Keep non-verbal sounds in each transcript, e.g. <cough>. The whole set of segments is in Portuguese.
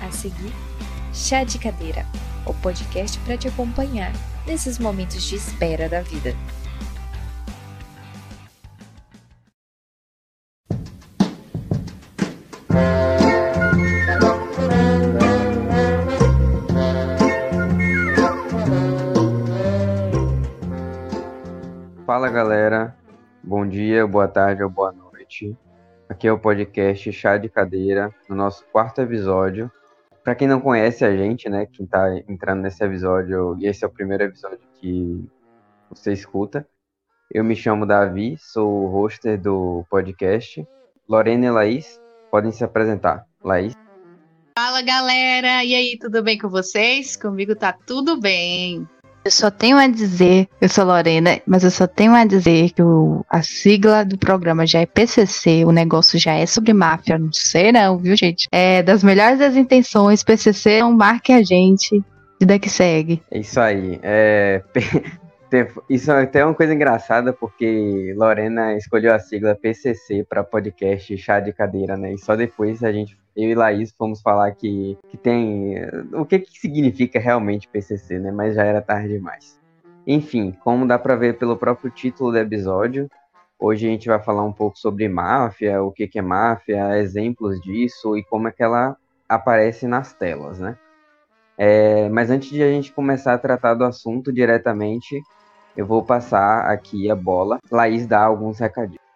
A seguir, Chá de Cadeira, o podcast para te acompanhar nesses momentos de espera da vida. Fala galera, bom dia, boa tarde ou boa noite. Aqui é o podcast Chá de Cadeira, no nosso quarto episódio. Para quem não conhece a gente, né, quem está entrando nesse episódio, e esse é o primeiro episódio que você escuta, eu me chamo Davi, sou o hoster do podcast. Lorena e Laís podem se apresentar. Laís. Fala galera, e aí, tudo bem com vocês? Comigo tá tudo bem. Eu só tenho a dizer, eu sou Lorena, mas eu só tenho a dizer que o, a sigla do programa já é PCC, o negócio já é sobre máfia, não sei não, viu gente? É das melhores das intenções, PCC não marque a gente, vida que segue. É isso aí, é... <laughs> Isso é até uma coisa engraçada, porque Lorena escolheu a sigla PCC para podcast Chá de Cadeira, né? E só depois a gente eu e Laís fomos falar que, que tem. O que, que significa realmente PCC, né? Mas já era tarde demais. Enfim, como dá para ver pelo próprio título do episódio, hoje a gente vai falar um pouco sobre máfia, o que, que é máfia, exemplos disso e como é que ela aparece nas telas, né? É, mas antes de a gente começar a tratar do assunto diretamente, eu vou passar aqui a bola. Laís dá alguns recadinhos.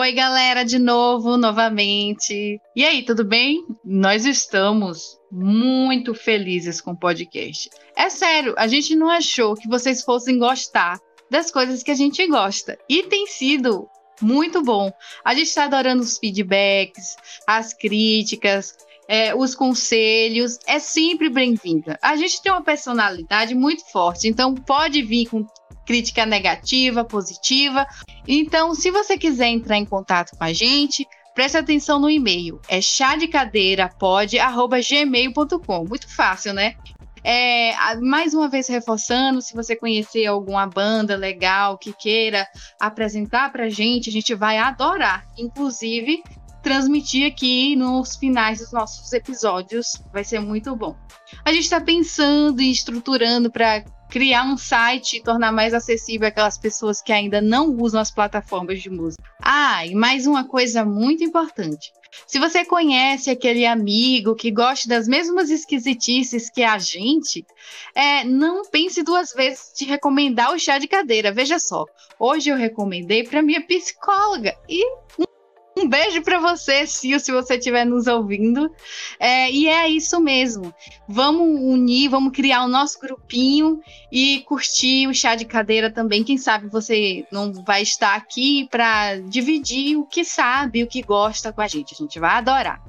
Oi, galera, de novo, novamente. E aí, tudo bem? Nós estamos muito felizes com o podcast. É sério, a gente não achou que vocês fossem gostar das coisas que a gente gosta. E tem sido muito bom. A gente está adorando os feedbacks, as críticas, é, os conselhos. É sempre bem-vinda. A gente tem uma personalidade muito forte, então pode vir com crítica negativa, positiva. Então, se você quiser entrar em contato com a gente, preste atenção no e-mail. É chadecadeirapod.gmail.com. Muito fácil, né? É, mais uma vez reforçando, se você conhecer alguma banda legal que queira apresentar pra gente, a gente vai adorar. Inclusive, transmitir aqui nos finais dos nossos episódios. Vai ser muito bom. A gente está pensando e estruturando para criar um site e tornar mais acessível aquelas pessoas que ainda não usam as plataformas de música. Ah, e mais uma coisa muito importante. Se você conhece aquele amigo que gosta das mesmas esquisitices que a gente, é, não pense duas vezes de recomendar o chá de cadeira. Veja só, hoje eu recomendei para minha psicóloga e um beijo para você, Sil, se você estiver nos ouvindo. É, e é isso mesmo. Vamos unir, vamos criar o nosso grupinho e curtir o chá de cadeira também. Quem sabe você não vai estar aqui para dividir o que sabe, o que gosta com a gente. A gente vai adorar.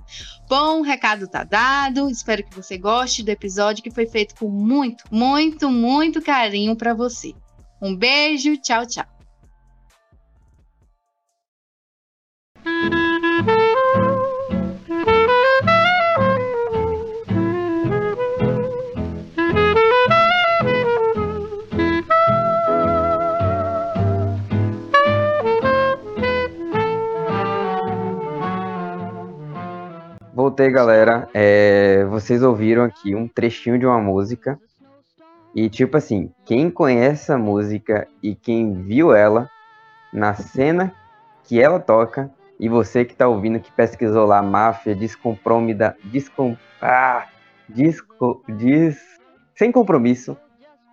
Bom, o recado tá dado. Espero que você goste do episódio que foi feito com muito, muito, muito carinho para você. Um beijo, tchau, tchau. Voltei, galera. É, vocês ouviram aqui um trechinho de uma música. E, tipo assim, quem conhece a música e quem viu ela na cena que ela toca, e você que tá ouvindo, que pesquisou lá máfia, descompromida, descom, ah, disco, dis, sem compromisso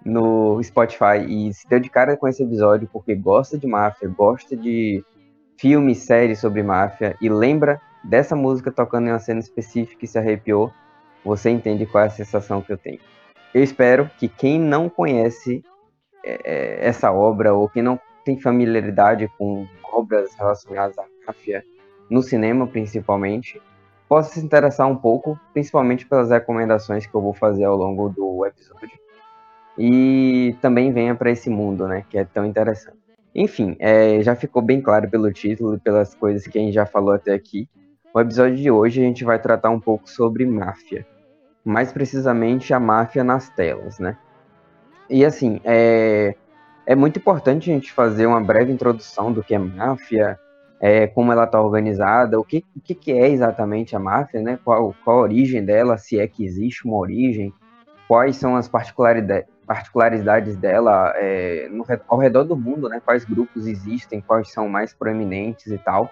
no Spotify e se deu de cara com esse episódio porque gosta de máfia, gosta de filmes, séries sobre máfia e lembra dessa música tocando em uma cena específica e se arrepiou, você entende qual é a sensação que eu tenho. Eu espero que quem não conhece é, é, essa obra ou quem não tem familiaridade com obras relacionadas à máfia, no cinema principalmente, possa se interessar um pouco, principalmente pelas recomendações que eu vou fazer ao longo do episódio. E também venha para esse mundo, né, que é tão interessante. Enfim, é, já ficou bem claro pelo título e pelas coisas que a gente já falou até aqui no episódio de hoje a gente vai tratar um pouco sobre máfia, mais precisamente a máfia nas telas, né? E assim, é, é muito importante a gente fazer uma breve introdução do que é máfia, é, como ela está organizada, o que, que é exatamente a máfia, né? Qual, qual a origem dela, se é que existe uma origem, quais são as particularidades, particularidades dela é, no, ao redor do mundo, né? Quais grupos existem, quais são mais proeminentes e tal,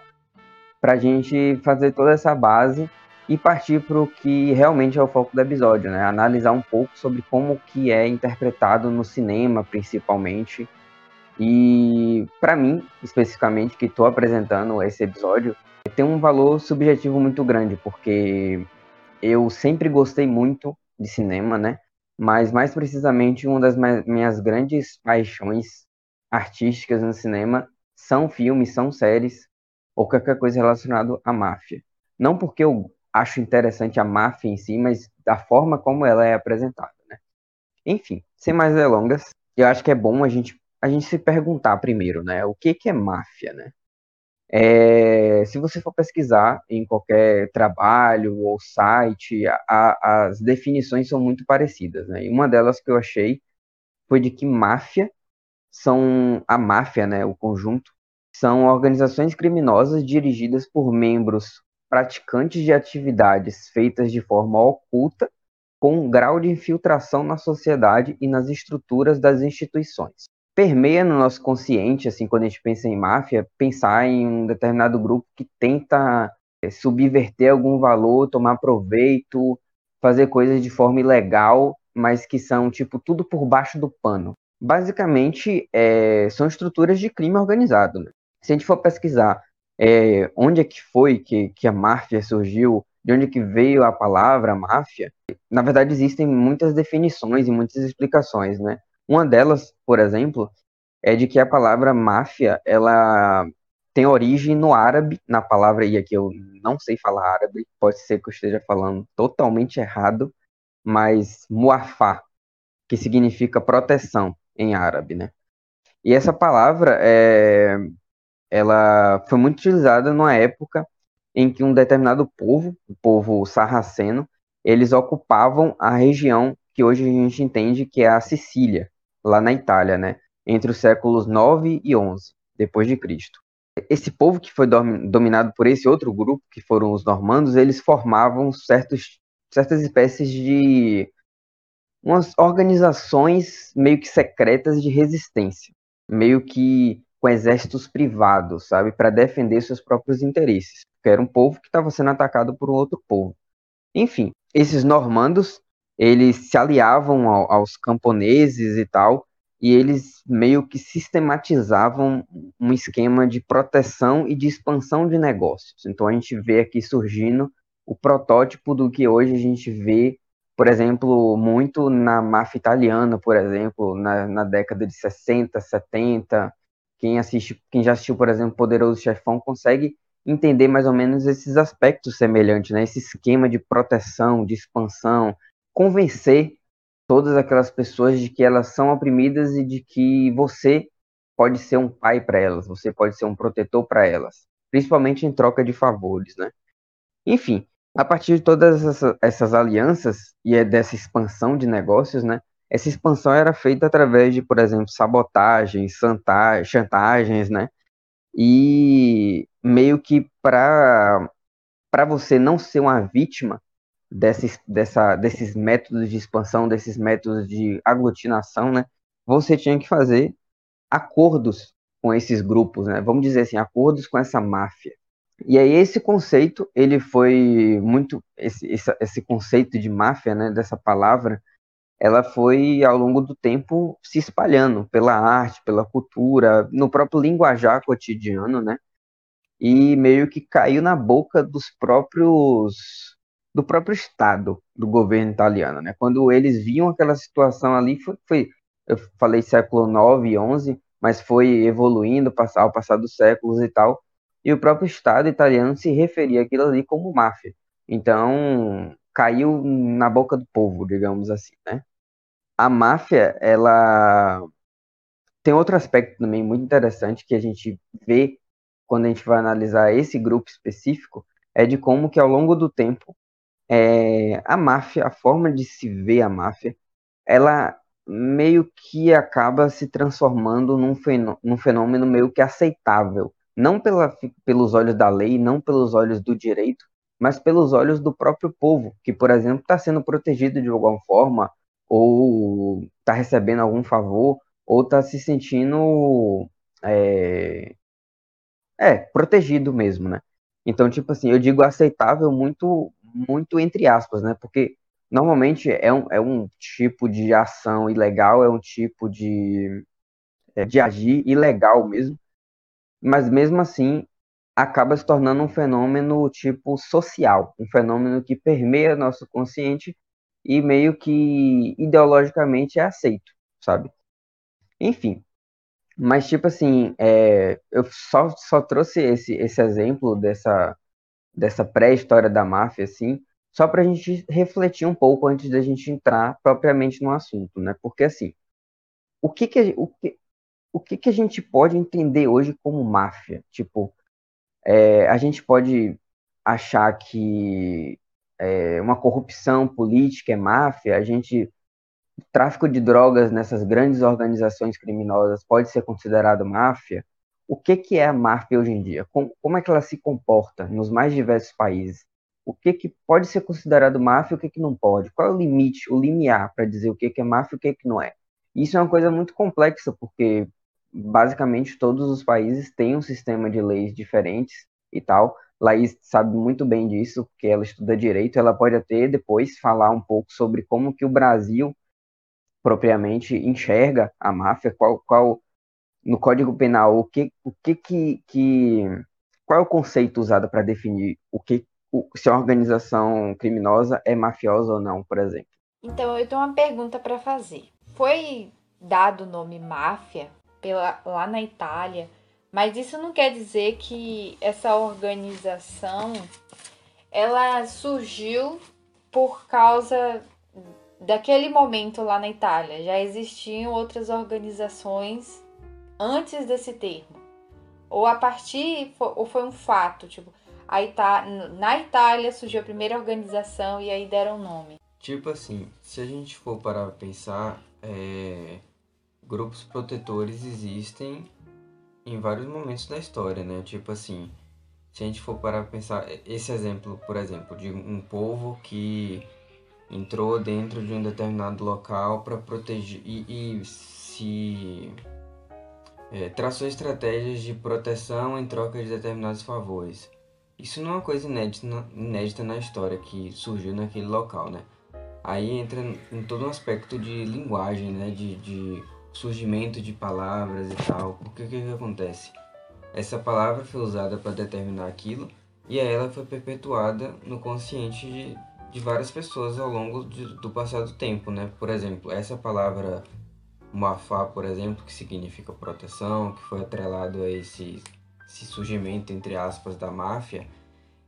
para a gente fazer toda essa base e partir para o que realmente é o foco do episódio, né? Analisar um pouco sobre como que é interpretado no cinema, principalmente, e para mim, especificamente, que estou apresentando esse episódio, tem um valor subjetivo muito grande, porque eu sempre gostei muito de cinema, né? Mas mais precisamente, uma das minhas grandes paixões artísticas no cinema são filmes, são séries ou qualquer coisa relacionada à máfia. Não porque eu acho interessante a máfia em si, mas da forma como ela é apresentada, né? Enfim, sem mais delongas, eu acho que é bom a gente a gente se perguntar primeiro, né? O que, que é máfia, né? É, se você for pesquisar em qualquer trabalho ou site, a, as definições são muito parecidas, né? E uma delas que eu achei foi de que máfia são a máfia, né? O conjunto são organizações criminosas dirigidas por membros praticantes de atividades feitas de forma oculta com um grau de infiltração na sociedade e nas estruturas das instituições permeia no nosso consciente, assim, quando a gente pensa em máfia, pensar em um determinado grupo que tenta é, subverter algum valor, tomar proveito, fazer coisas de forma ilegal, mas que são, tipo, tudo por baixo do pano. Basicamente, é, são estruturas de crime organizado. Né? Se a gente for pesquisar é, onde é que foi que, que a máfia surgiu, de onde é que veio a palavra máfia, na verdade existem muitas definições e muitas explicações, né? Uma delas, por exemplo, é de que a palavra máfia, ela tem origem no árabe, na palavra, e aqui eu não sei falar árabe, pode ser que eu esteja falando totalmente errado, mas muafá, que significa proteção em árabe, né? E essa palavra é, ela foi muito utilizada numa época em que um determinado povo, o povo sarraceno, eles ocupavam a região que hoje a gente entende que é a Sicília, lá na Itália, né? Entre os séculos 9 e 11 depois de Cristo. Esse povo que foi dominado por esse outro grupo, que foram os normandos, eles formavam certos, certas espécies de umas organizações meio que secretas de resistência, meio que com exércitos privados, sabe, para defender seus próprios interesses. Que era um povo que estava sendo atacado por um outro povo. Enfim, esses normandos eles se aliavam ao, aos camponeses e tal, e eles meio que sistematizavam um esquema de proteção e de expansão de negócios. Então a gente vê aqui surgindo o protótipo do que hoje a gente vê, por exemplo, muito na máfia italiana, por exemplo, na, na década de 60, 70. Quem assiste, quem já assistiu, por exemplo, Poderoso Chefão consegue entender mais ou menos esses aspectos semelhantes, né? Esse esquema de proteção, de expansão, convencer todas aquelas pessoas de que elas são oprimidas e de que você pode ser um pai para elas, você pode ser um protetor para elas, principalmente em troca de favores, né? Enfim, a partir de todas essas, essas alianças e é dessa expansão de negócios, né? Essa expansão era feita através de, por exemplo, sabotagens, chantagens, né? E meio que para para você não ser uma vítima, desses, dessa, desses métodos de expansão, desses métodos de aglutinação, né, você tinha que fazer acordos com esses grupos, né, vamos dizer assim, acordos com essa máfia. E aí esse conceito, ele foi muito, esse, esse, esse conceito de máfia, né, dessa palavra, ela foi ao longo do tempo se espalhando pela arte, pela cultura, no próprio linguajar cotidiano, né? E meio que caiu na boca dos próprios do próprio Estado, do governo italiano. Né? Quando eles viam aquela situação ali, foi, foi eu falei século 9 e 11, mas foi evoluindo ao passar dos séculos e tal, e o próprio Estado italiano se referia àquilo ali como máfia. Então, caiu na boca do povo, digamos assim, né? A máfia, ela tem outro aspecto também muito interessante que a gente vê quando a gente vai analisar esse grupo específico, é de como que ao longo do tempo é, a máfia, a forma de se ver a máfia, ela meio que acaba se transformando num fenômeno, num fenômeno meio que aceitável, não pela, pelos olhos da lei, não pelos olhos do direito, mas pelos olhos do próprio povo, que, por exemplo, está sendo protegido de alguma forma, ou está recebendo algum favor, ou está se sentindo é, é, protegido mesmo, né? Então, tipo assim, eu digo aceitável muito, muito entre aspas, né? Porque normalmente é um, é um tipo de ação ilegal, é um tipo de, é, de agir ilegal mesmo, mas mesmo assim acaba se tornando um fenômeno tipo social, um fenômeno que permeia nosso consciente e meio que ideologicamente é aceito, sabe? Enfim, mas tipo assim, é, eu só, só trouxe esse, esse exemplo dessa, dessa pré-história da máfia, assim, só para a gente refletir um pouco antes da gente entrar propriamente no assunto, né? Porque assim, o que que, o que, o que, que a gente pode entender hoje como máfia? Tipo, é, a gente pode achar que é, uma corrupção política é máfia, a gente tráfico de drogas nessas grandes organizações criminosas pode ser considerado máfia? O que, que é a máfia hoje em dia? Como, como é que ela se comporta nos mais diversos países? o que, que pode ser considerado máfia e o que, que não pode. Qual é o limite, o limiar para dizer o que, que é máfia e o que, que não é. Isso é uma coisa muito complexa, porque basicamente todos os países têm um sistema de leis diferentes e tal. Laís sabe muito bem disso, porque ela estuda direito, ela pode até depois falar um pouco sobre como que o Brasil propriamente enxerga a máfia, qual, qual no Código Penal, o que, o que, que, que qual é o conceito usado para definir o que se a organização criminosa é mafiosa ou não, por exemplo. Então, eu tenho uma pergunta para fazer. Foi dado o nome máfia pela, lá na Itália, mas isso não quer dizer que essa organização ela surgiu por causa daquele momento lá na Itália. Já existiam outras organizações antes desse termo. Ou a partir, ou foi um fato, tipo, a Ita na Itália surgiu a primeira organização e aí deram nome. Tipo assim, se a gente for parar pra pensar, é... grupos protetores existem em vários momentos da história, né? Tipo assim, se a gente for parar pensar, esse exemplo, por exemplo, de um povo que entrou dentro de um determinado local para proteger e, e se é, traçou estratégias de proteção em troca de determinados favores. Isso não é uma coisa inédita, inédita na história que surgiu naquele local, né? Aí entra em todo um aspecto de linguagem, né? De, de surgimento de palavras e tal. Porque o que, que acontece? Essa palavra foi usada para determinar aquilo e ela foi perpetuada no consciente de, de várias pessoas ao longo de, do passado tempo, né? Por exemplo, essa palavra Mafá, por exemplo, que significa proteção, que foi atrelado a esse esse surgimento, entre aspas, da máfia,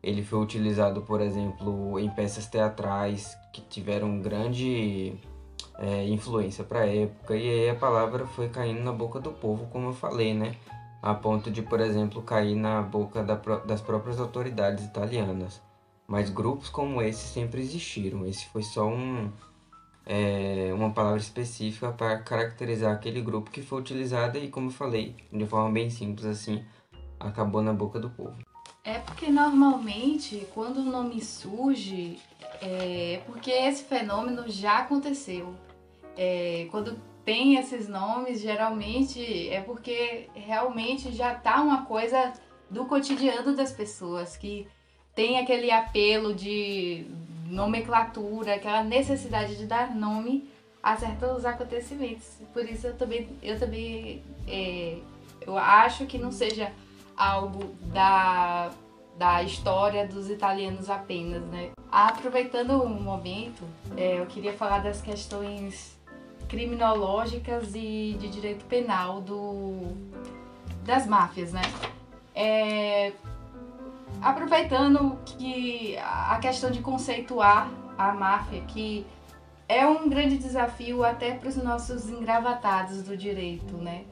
ele foi utilizado, por exemplo, em peças teatrais que tiveram grande é, influência para a época, e aí a palavra foi caindo na boca do povo, como eu falei, né? A ponto de, por exemplo, cair na boca da, das próprias autoridades italianas. Mas grupos como esse sempre existiram. Esse foi só um, é, uma palavra específica para caracterizar aquele grupo que foi utilizada e, como eu falei, de forma bem simples assim, acabou na boca do povo. É porque normalmente quando o nome surge é porque esse fenômeno já aconteceu. É, quando tem esses nomes, geralmente é porque realmente já tá uma coisa do cotidiano das pessoas que tem aquele apelo de nomenclatura, aquela necessidade de dar nome a certos acontecimentos. Por isso eu também, eu também é, eu acho que não seja algo da, da história dos italianos apenas, né? Aproveitando o momento, é, eu queria falar das questões criminológicas e de direito penal do, das máfias, né? É, aproveitando que a questão de conceituar a máfia, que é um grande desafio até para os nossos engravatados do direito, né?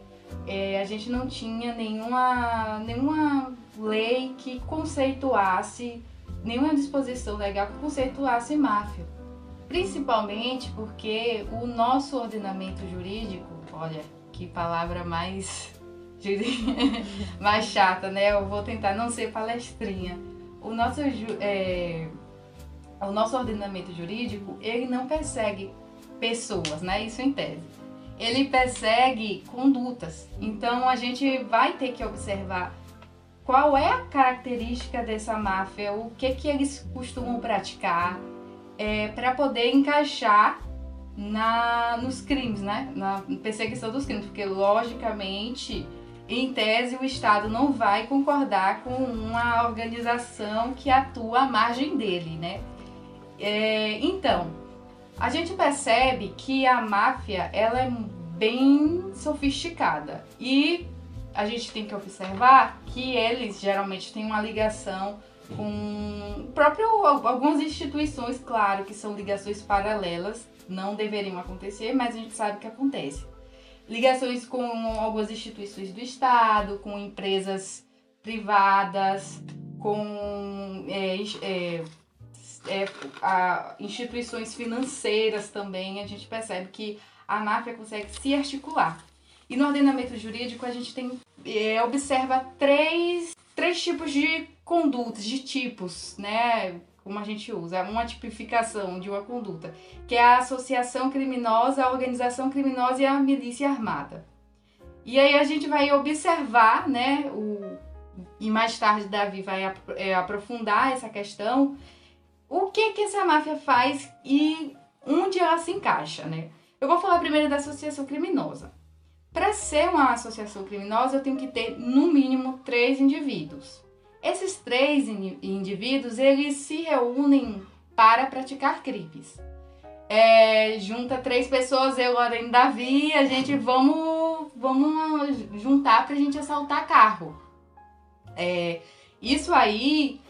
é, a gente não tinha nenhuma, nenhuma lei que conceituasse, nenhuma disposição legal que conceituasse máfia. Principalmente porque o nosso ordenamento jurídico, olha, que palavra mais <laughs> mais chata, né? Eu vou tentar não ser palestrinha. O nosso, é, o nosso ordenamento jurídico, ele não persegue pessoas, né? Isso em tese. Ele persegue condutas. Então a gente vai ter que observar qual é a característica dessa máfia, o que que eles costumam praticar, é, para poder encaixar na, nos crimes, né? Na perseguição dos crimes, porque logicamente, em tese, o Estado não vai concordar com uma organização que atua à margem dele, né? É, então, a gente percebe que a máfia ela é bem sofisticada e a gente tem que observar que eles geralmente têm uma ligação com próprio algumas instituições, claro, que são ligações paralelas, não deveriam acontecer, mas a gente sabe que acontece. Ligações com algumas instituições do Estado, com empresas privadas, com é, é, é, a, instituições financeiras também, a gente percebe que a máfia consegue se articular. E no ordenamento jurídico a gente tem é, observa três, três tipos de condutas, de tipos, né? Como a gente usa, uma tipificação de uma conduta, que é a associação criminosa, a organização criminosa e a milícia armada. E aí a gente vai observar, né? O, e mais tarde Davi vai é, aprofundar essa questão. O que que essa máfia faz e onde ela se encaixa, né? Eu vou falar primeiro da associação criminosa. Para ser uma associação criminosa, eu tenho que ter no mínimo três indivíduos. Esses três indivíduos, eles se reúnem para praticar crimes. É, junta três pessoas, eu, Lorena Davi, a gente <laughs> vamos, vamos juntar para a gente assaltar carro. É, isso aí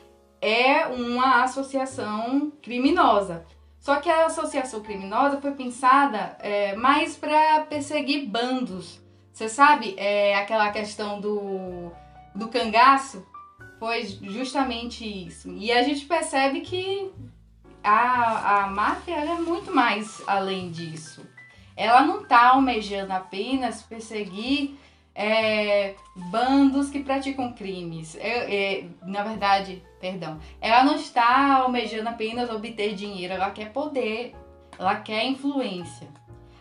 é uma associação criminosa. Só que a associação criminosa foi pensada é, mais para perseguir bandos. Você sabe, é, aquela questão do, do cangaço, foi justamente isso. E a gente percebe que a, a máfia é muito mais além disso. Ela não está almejando apenas perseguir é, bandos que praticam crimes. É, é, na verdade, perdão, ela não está almejando apenas obter dinheiro, ela quer poder, ela quer influência.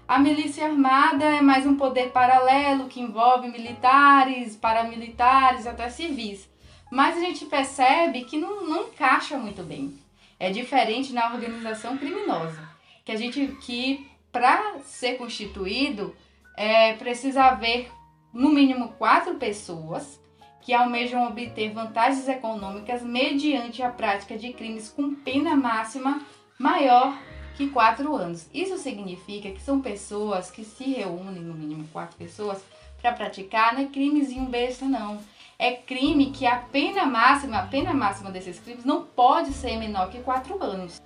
A milícia armada é mais um poder paralelo que envolve militares, paramilitares, até civis mas a gente percebe que não, não encaixa muito bem. É diferente na organização criminosa, que a gente que para ser constituído é, precisa haver no mínimo quatro pessoas que almejam obter vantagens econômicas mediante a prática de crimes com pena máxima maior que quatro anos. Isso significa que são pessoas que se reúnem, no mínimo quatro pessoas, para praticar, não é crimezinho besta, não é crime que a pena máxima, a pena máxima desses crimes não pode ser menor que 4 anos.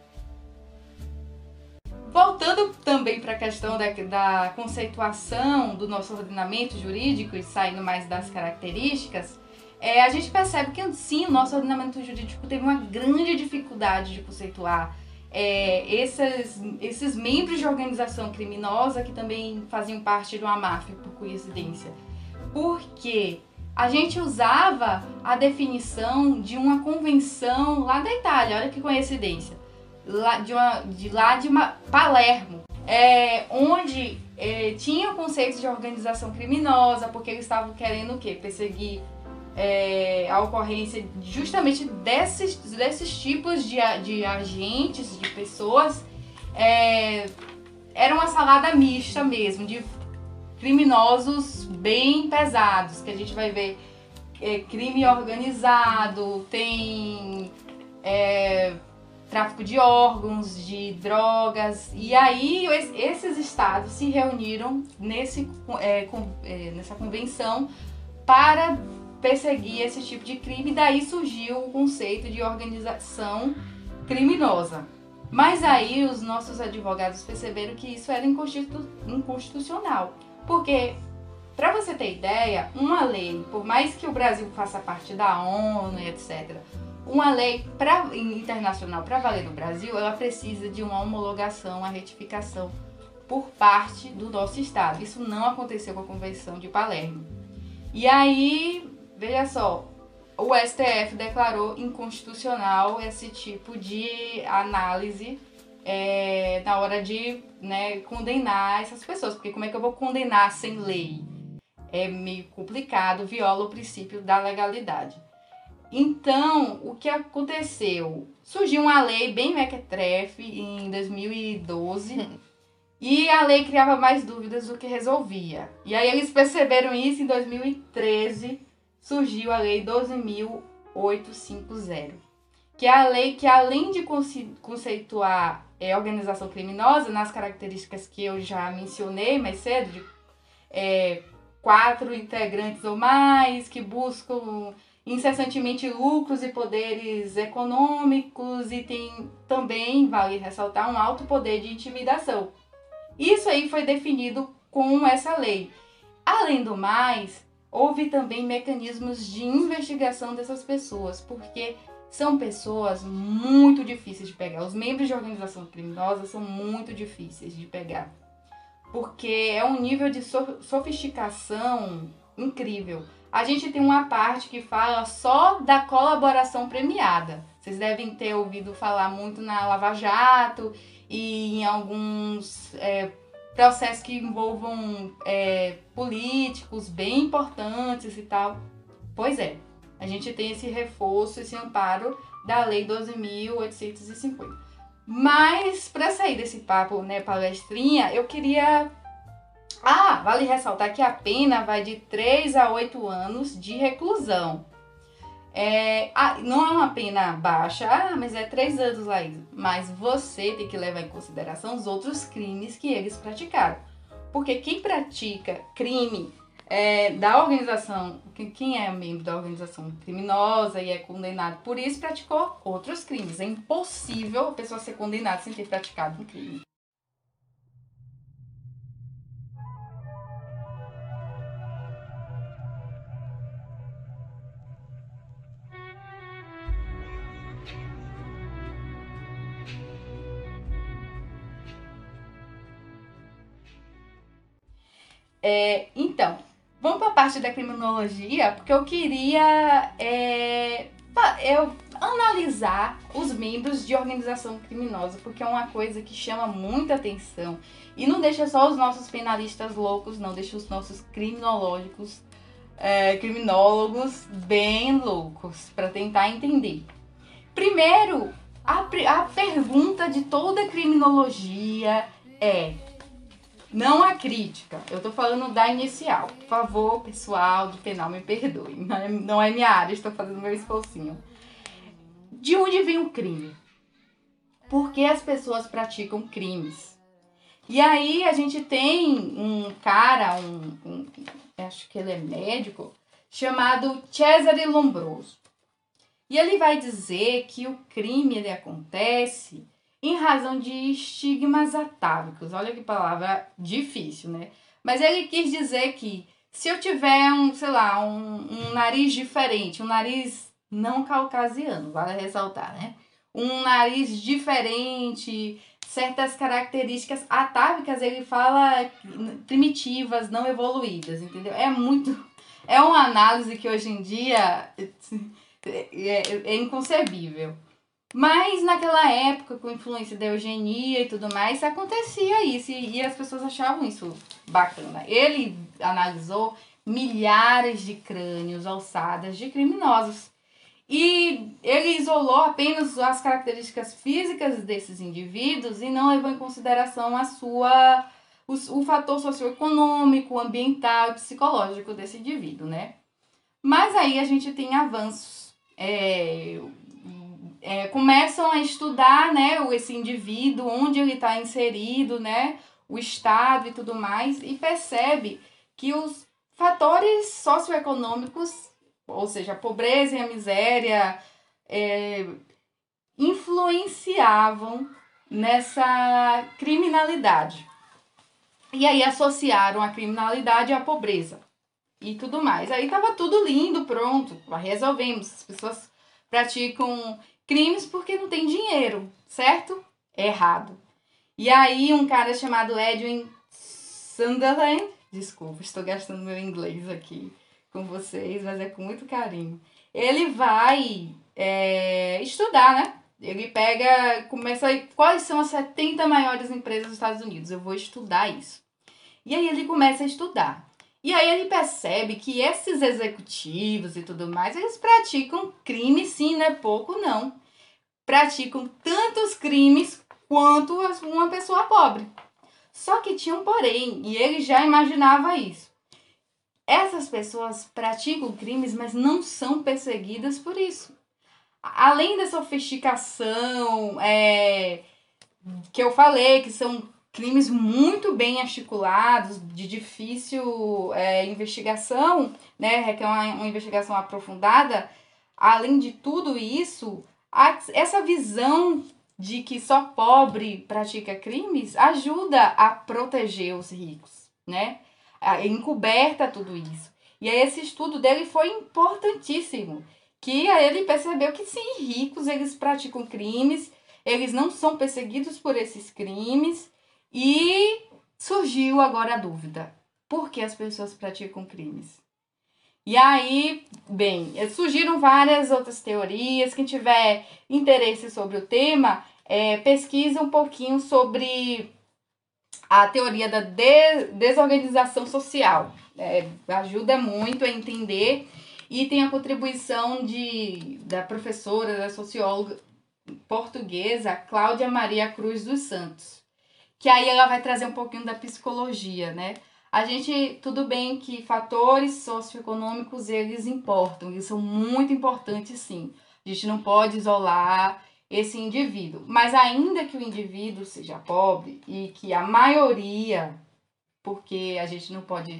Voltando também para a questão da, da conceituação do nosso ordenamento jurídico e saindo mais das características, é, a gente percebe que sim, o nosso ordenamento jurídico teve uma grande dificuldade de conceituar é, esses, esses membros de organização criminosa que também faziam parte de uma máfia, por coincidência. Porque a gente usava a definição de uma convenção lá da Itália, olha que coincidência, lá de, uma, de lá de uma, Palermo, é, onde é, tinha o conceito de organização criminosa, porque eles estavam querendo o quê? Perseguir é, a ocorrência justamente desses, desses tipos de, de agentes, de pessoas. É, era uma salada mista mesmo, de criminosos bem pesados, que a gente vai ver é, crime organizado, tem é, tráfico de órgãos, de drogas. E aí esses estados se reuniram nesse, é, com, é, nessa convenção para perseguir esse tipo de crime. Daí surgiu o conceito de organização criminosa. Mas aí os nossos advogados perceberam que isso era inconstitucional. Porque, para você ter ideia, uma lei, por mais que o Brasil faça parte da ONU etc., uma lei pra, internacional para valer no Brasil, ela precisa de uma homologação, uma retificação por parte do nosso estado. Isso não aconteceu com a Convenção de Palermo. E aí, veja só, o STF declarou inconstitucional esse tipo de análise é, na hora de né, condenar essas pessoas. Porque como é que eu vou condenar sem lei? É meio complicado, viola o princípio da legalidade. Então, o que aconteceu? Surgiu uma lei bem mequetrefe em 2012 <laughs> e a lei criava mais dúvidas do que resolvia. E aí eles perceberam isso em 2013, surgiu a lei 12.850, que é a lei que além de conceituar é, organização criminosa nas características que eu já mencionei mais cedo, de é, quatro integrantes ou mais que buscam incessantemente lucros e poderes econômicos e tem também, vale ressaltar, um alto poder de intimidação. Isso aí foi definido com essa lei. Além do mais, houve também mecanismos de investigação dessas pessoas, porque são pessoas muito difíceis de pegar. Os membros de organização criminosa são muito difíceis de pegar, porque é um nível de sofisticação incrível. A gente tem uma parte que fala só da colaboração premiada. Vocês devem ter ouvido falar muito na Lava Jato e em alguns é, processos que envolvam é, políticos bem importantes e tal. Pois é, a gente tem esse reforço, esse amparo da Lei 12.850. Mas, para sair desse papo, né, palestrinha, eu queria ah, vale ressaltar que a pena vai de 3 a 8 anos de reclusão. É, ah, não é uma pena baixa, ah, mas é 3 anos, Laís. Mas você tem que levar em consideração os outros crimes que eles praticaram. Porque quem pratica crime é, da organização, quem é membro da organização criminosa e é condenado por isso, praticou outros crimes. É impossível a pessoa ser condenada sem ter praticado um crime. É, então, vamos para a parte da criminologia, porque eu queria é, eu analisar os membros de organização criminosa, porque é uma coisa que chama muita atenção. E não deixa só os nossos penalistas loucos, não, deixa os nossos criminológicos, é, criminólogos bem loucos, para tentar entender. Primeiro, a, a pergunta de toda criminologia é não a crítica, eu tô falando da inicial. Por favor, pessoal do penal, me perdoe. Não é, não é minha área, estou fazendo meu esforcinho. De onde vem o crime? Por que as pessoas praticam crimes? E aí a gente tem um cara, um, um acho que ele é médico, chamado Cesare Lombroso. E ele vai dizer que o crime ele acontece em razão de estigmas atávicos. Olha que palavra difícil, né? Mas ele quis dizer que se eu tiver um, sei lá, um, um nariz diferente, um nariz não caucasiano, vale ressaltar, né? Um nariz diferente, certas características atávicas, ele fala primitivas, não evoluídas, entendeu? É muito. É uma análise que hoje em dia é, é, é inconcebível. Mas naquela época, com influência da eugenia e tudo mais, acontecia isso e, as pessoas achavam isso bacana. Ele analisou milhares de crânios, alçadas de criminosos. E ele isolou apenas as características físicas desses indivíduos e não levou em consideração a sua o, o fator socioeconômico, ambiental e psicológico desse indivíduo, né? Mas aí a gente tem avanços. É, é, começam a estudar né, esse indivíduo, onde ele está inserido, né, o Estado e tudo mais, e percebe que os fatores socioeconômicos, ou seja, a pobreza e a miséria, é, influenciavam nessa criminalidade. E aí associaram a criminalidade à pobreza e tudo mais. Aí tava tudo lindo, pronto, resolvemos. As pessoas praticam crimes porque não tem dinheiro, certo? Errado. E aí um cara chamado Edwin Sunderland, desculpa, estou gastando meu inglês aqui com vocês, mas é com muito carinho. Ele vai é, estudar, né? Ele pega, começa a, quais são as 70 maiores empresas dos Estados Unidos. Eu vou estudar isso. E aí ele começa a estudar. E aí ele percebe que esses executivos e tudo mais, eles praticam crime sim, não é pouco não. Praticam tantos crimes quanto uma pessoa pobre. Só que tinha um porém, e ele já imaginava isso. Essas pessoas praticam crimes, mas não são perseguidas por isso. Além da sofisticação é, que eu falei, que são crimes muito bem articulados, de difícil é, investigação, né, requer uma, uma investigação aprofundada. Além de tudo isso, a, essa visão de que só pobre pratica crimes ajuda a proteger os ricos, né? Encoberta tudo isso. E aí esse estudo dele foi importantíssimo, que ele percebeu que sim, ricos eles praticam crimes, eles não são perseguidos por esses crimes e surgiu agora a dúvida: por que as pessoas praticam crimes? E aí, bem, surgiram várias outras teorias. Quem tiver interesse sobre o tema, é, pesquisa um pouquinho sobre a teoria da de desorganização social. É, ajuda muito a entender e tem a contribuição de, da professora, da socióloga portuguesa Cláudia Maria Cruz dos Santos, que aí ela vai trazer um pouquinho da psicologia, né? A gente, tudo bem que fatores socioeconômicos eles importam, eles são muito importantes sim. A gente não pode isolar esse indivíduo. Mas ainda que o indivíduo seja pobre e que a maioria, porque a gente não pode.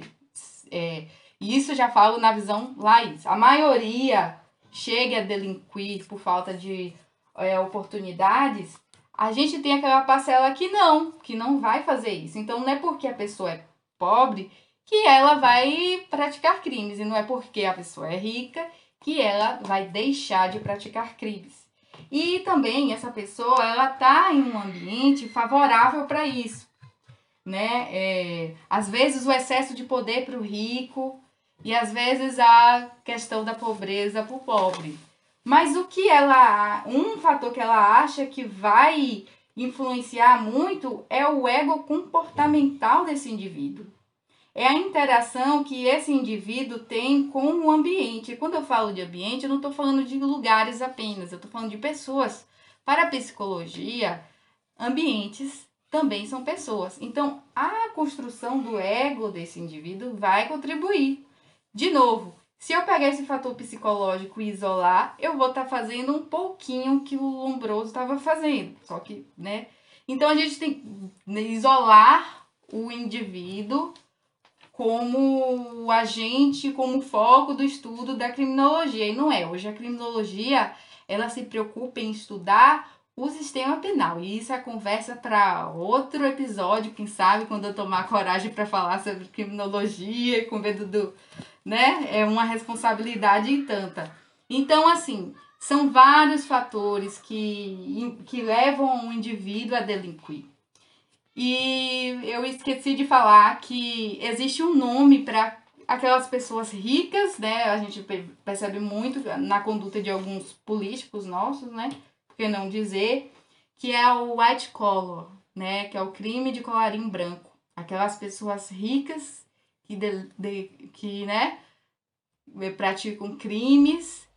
É, isso já falo na visão Laís, a maioria chegue a delinquir por falta de é, oportunidades, a gente tem aquela parcela que não, que não vai fazer isso. Então não é porque a pessoa é pobre que ela vai praticar crimes, e não é porque a pessoa é rica que ela vai deixar de praticar crimes. E também essa pessoa ela tá em um ambiente favorável para isso, né? É, às vezes o excesso de poder para o rico e às vezes a questão da pobreza para o pobre. Mas o que ela, um fator que ela acha que vai influenciar muito é o ego comportamental desse indivíduo é a interação que esse indivíduo tem com o ambiente. Quando eu falo de ambiente, eu não estou falando de lugares apenas, eu estou falando de pessoas. Para a psicologia, ambientes também são pessoas. Então, a construção do ego desse indivíduo vai contribuir. De novo, se eu pegar esse fator psicológico e isolar, eu vou estar tá fazendo um pouquinho que o Lombroso estava fazendo. Só que, né? Então a gente tem que isolar o indivíduo como agente, como foco do estudo da criminologia. E não é. Hoje a criminologia ela se preocupa em estudar o sistema penal. E isso é conversa para outro episódio, quem sabe, quando eu tomar coragem para falar sobre criminologia, com medo do. né? É uma responsabilidade em tanta. Então, assim, são vários fatores que, que levam o indivíduo a delinquir. E eu esqueci de falar que existe um nome para aquelas pessoas ricas, né? A gente percebe muito na conduta de alguns políticos nossos, né? Que não dizer que é o white collar, né? Que é o crime de colarinho branco. Aquelas pessoas ricas que, de, de, que né? praticam crimes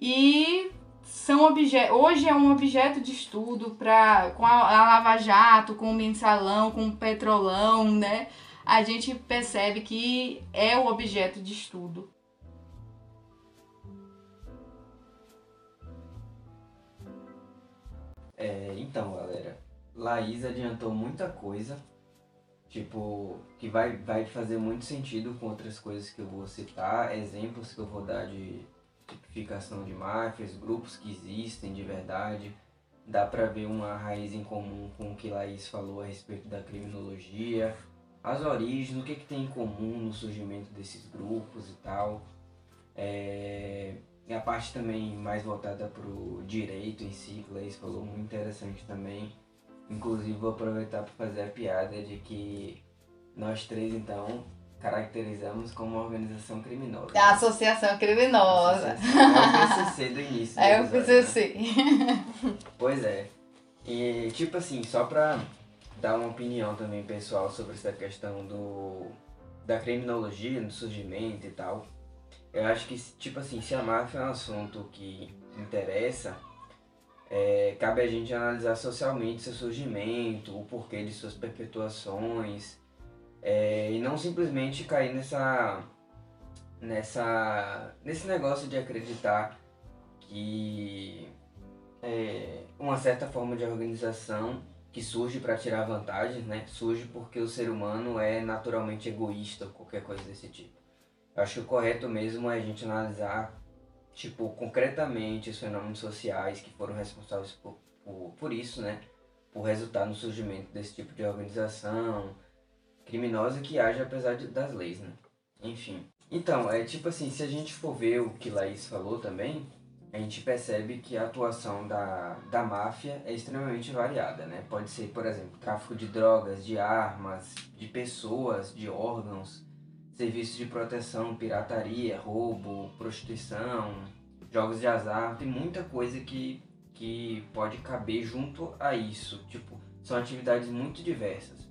e são objetos. Hoje é um objeto de estudo para com a, a Lava Jato, com o mensalão, com o petrolão, né? A gente percebe que é o objeto de estudo. É, então, galera, Laís adiantou muita coisa, tipo, que vai, vai fazer muito sentido com outras coisas que eu vou citar, exemplos que eu vou dar de tipificação de máfias, grupos que existem de verdade. Dá para ver uma raiz em comum com o que Laís falou a respeito da criminologia, as origens, o que, que tem em comum no surgimento desses grupos e tal. É... e a parte também mais voltada pro direito em si, que Laís falou, muito interessante também. Inclusive vou aproveitar para fazer a piada de que nós três então caracterizamos como uma organização criminosa. A associação criminosa. É o PCC do início. <laughs> É o episódio, né? PCC. Pois é. E tipo assim, só pra dar uma opinião também pessoal sobre essa questão do da criminologia, do surgimento e tal. Eu acho que, tipo assim, se a máfia é um assunto que interessa, é, cabe a gente analisar socialmente seu surgimento, o porquê de suas perpetuações, é, e não simplesmente cair nessa, nessa, nesse negócio de acreditar que é, uma certa forma de organização que surge para tirar vantagens, né? Surge porque o ser humano é naturalmente egoísta, ou qualquer coisa desse tipo. Eu acho que o correto mesmo é a gente analisar, tipo, concretamente os fenômenos sociais que foram responsáveis por, por, por isso, né? Por resultar no surgimento desse tipo de organização criminosa que age apesar de, das leis, né? Enfim. Então, é tipo assim, se a gente for ver o que Laís falou também, a gente percebe que a atuação da, da máfia é extremamente variada, né? Pode ser, por exemplo, tráfico de drogas, de armas, de pessoas, de órgãos, serviços de proteção, pirataria, roubo, prostituição, jogos de azar, tem muita coisa que, que pode caber junto a isso. Tipo, são atividades muito diversas,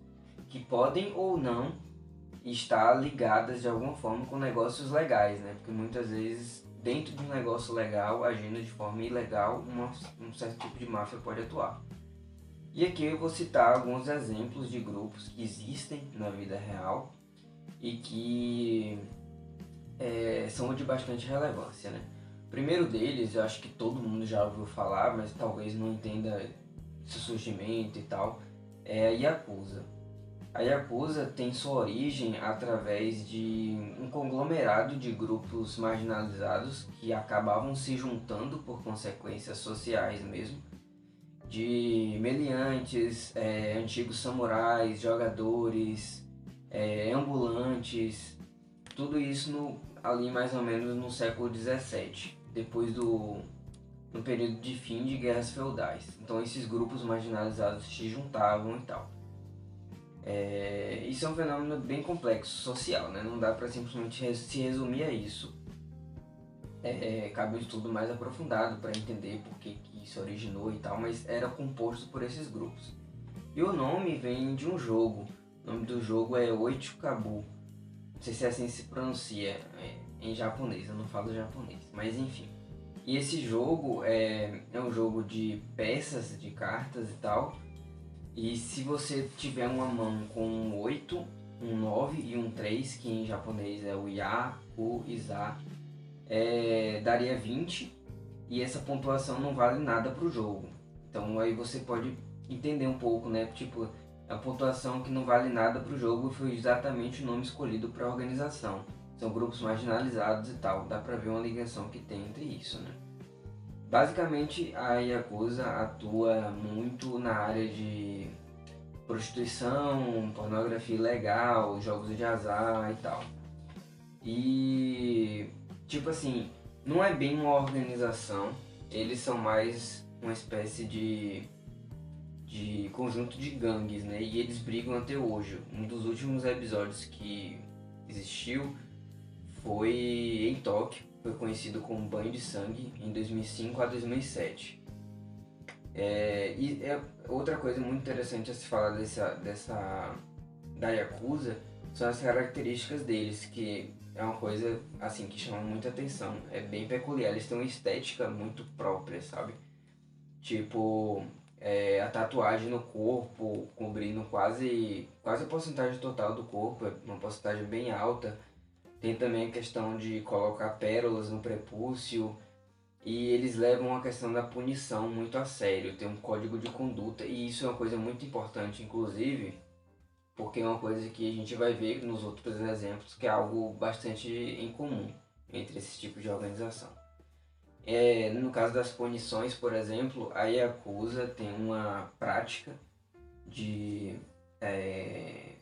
que podem ou não estar ligadas de alguma forma com negócios legais, né? Porque muitas vezes dentro de um negócio legal, agindo de forma ilegal, uma, um certo tipo de máfia pode atuar. E aqui eu vou citar alguns exemplos de grupos que existem na vida real e que é, são de bastante relevância. Né? O primeiro deles, eu acho que todo mundo já ouviu falar, mas talvez não entenda seu surgimento e tal, é a Yakuza. A Yakuza tem sua origem através de um conglomerado de grupos marginalizados que acabavam se juntando por consequências sociais mesmo, de meliantes, é, antigos samurais, jogadores, é, ambulantes, tudo isso no, ali mais ou menos no século XVII, depois do no período de fim de guerras feudais. Então esses grupos marginalizados se juntavam e tal. É, isso é um fenômeno bem complexo social, né? Não dá para simplesmente se resumir a isso. É, é, cabe um estudo mais aprofundado para entender por que, que isso originou e tal, mas era composto por esses grupos. E o nome vem de um jogo. O nome do jogo é Oichukabu. Não sei se assim se pronuncia é, em japonês, eu não falo japonês, mas enfim. E esse jogo é, é um jogo de peças, de cartas e tal. E se você tiver uma mão com um 8, um 9 e um 3, que em japonês é o Ya, o Iza, é, daria 20 e essa pontuação não vale nada pro jogo. Então aí você pode entender um pouco, né? Tipo, a pontuação que não vale nada pro jogo foi exatamente o nome escolhido para a organização. São grupos marginalizados e tal. Dá pra ver uma ligação que tem entre isso, né? Basicamente, a Yakuza atua muito na área de prostituição, pornografia ilegal, jogos de azar e tal. E, tipo assim, não é bem uma organização, eles são mais uma espécie de, de conjunto de gangues, né? E eles brigam até hoje. Um dos últimos episódios que existiu foi em Tóquio, foi conhecido como Banho de Sangue em 2005 a 2007. É, e é outra coisa muito interessante a se falar dessa, dessa da Yakuza são as características deles, que é uma coisa assim que chama muita atenção. É bem peculiar, eles têm uma estética muito própria, sabe? Tipo, é, a tatuagem no corpo, cobrindo quase, quase a porcentagem total do corpo, é uma porcentagem bem alta. Tem também a questão de colocar pérolas no prepúcio. E eles levam a questão da punição muito a sério. Tem um código de conduta. E isso é uma coisa muito importante, inclusive, porque é uma coisa que a gente vai ver nos outros exemplos, que é algo bastante em comum entre esses tipos de organização. É, no caso das punições, por exemplo, a Yakuza tem uma prática de é,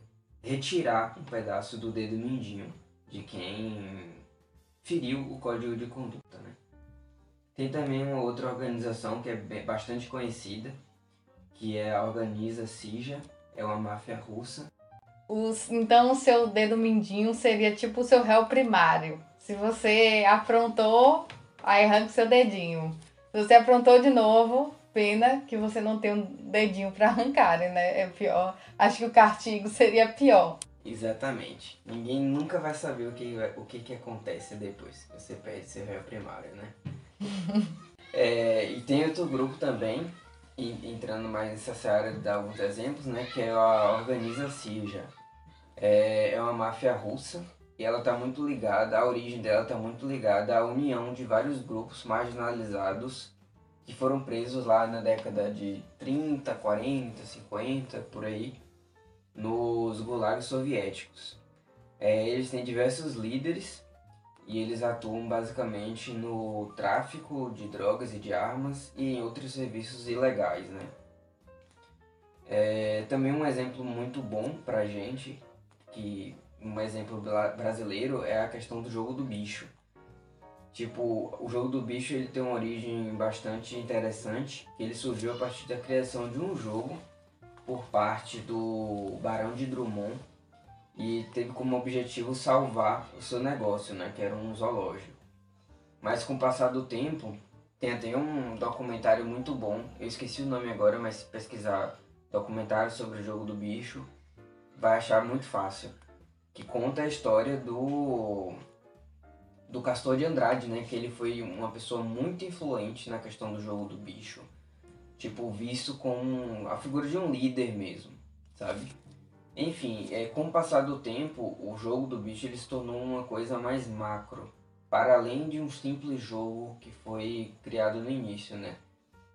retirar um pedaço do dedo mindinho de quem feriu o código de conduta, né? Tem também uma outra organização que é bastante conhecida, que é a Organiza Sija, é uma máfia russa. Os- então o seu dedo mindinho seria tipo o seu réu primário. Se você afrontou, aí arranca o seu dedinho. Se você aprontou de novo, pena que você não tem um dedinho pra arrancar, né? É pior. Acho que o castigo seria pior. Exatamente. Ninguém nunca vai saber o que, o que, que acontece depois que você perde seu réu primário, né? <laughs> É, e tem outro grupo também, entrando mais nessa seara de dar alguns exemplos, né? Que é a Organiza Sija. É, é uma máfia russa e ela está muito ligada, a origem dela está muito ligada à união de vários grupos marginalizados que foram presos lá na década de 30, 40, 50, por aí, nos gulags soviéticos. É, eles têm diversos líderes e eles atuam basicamente no tráfico de drogas e de armas e em outros serviços ilegais, né? É, também um exemplo muito bom pra gente, que um exemplo bra- brasileiro é a questão do jogo do bicho. Tipo, o jogo do bicho ele tem uma origem bastante interessante, ele surgiu a partir da criação de um jogo por parte do Barão de Drummond e teve como objetivo salvar o seu negócio, né, que era um zoológico. Mas com o passar do tempo, tem até um documentário muito bom, eu esqueci o nome agora, mas se pesquisar documentário sobre o jogo do bicho, vai achar muito fácil, que conta a história do do Castor de Andrade, né, que ele foi uma pessoa muito influente na questão do jogo do bicho. Tipo, visto como a figura de um líder mesmo, sabe? Enfim, é, com o passar do tempo, o jogo do bicho ele se tornou uma coisa mais macro, para além de um simples jogo que foi criado no início, né?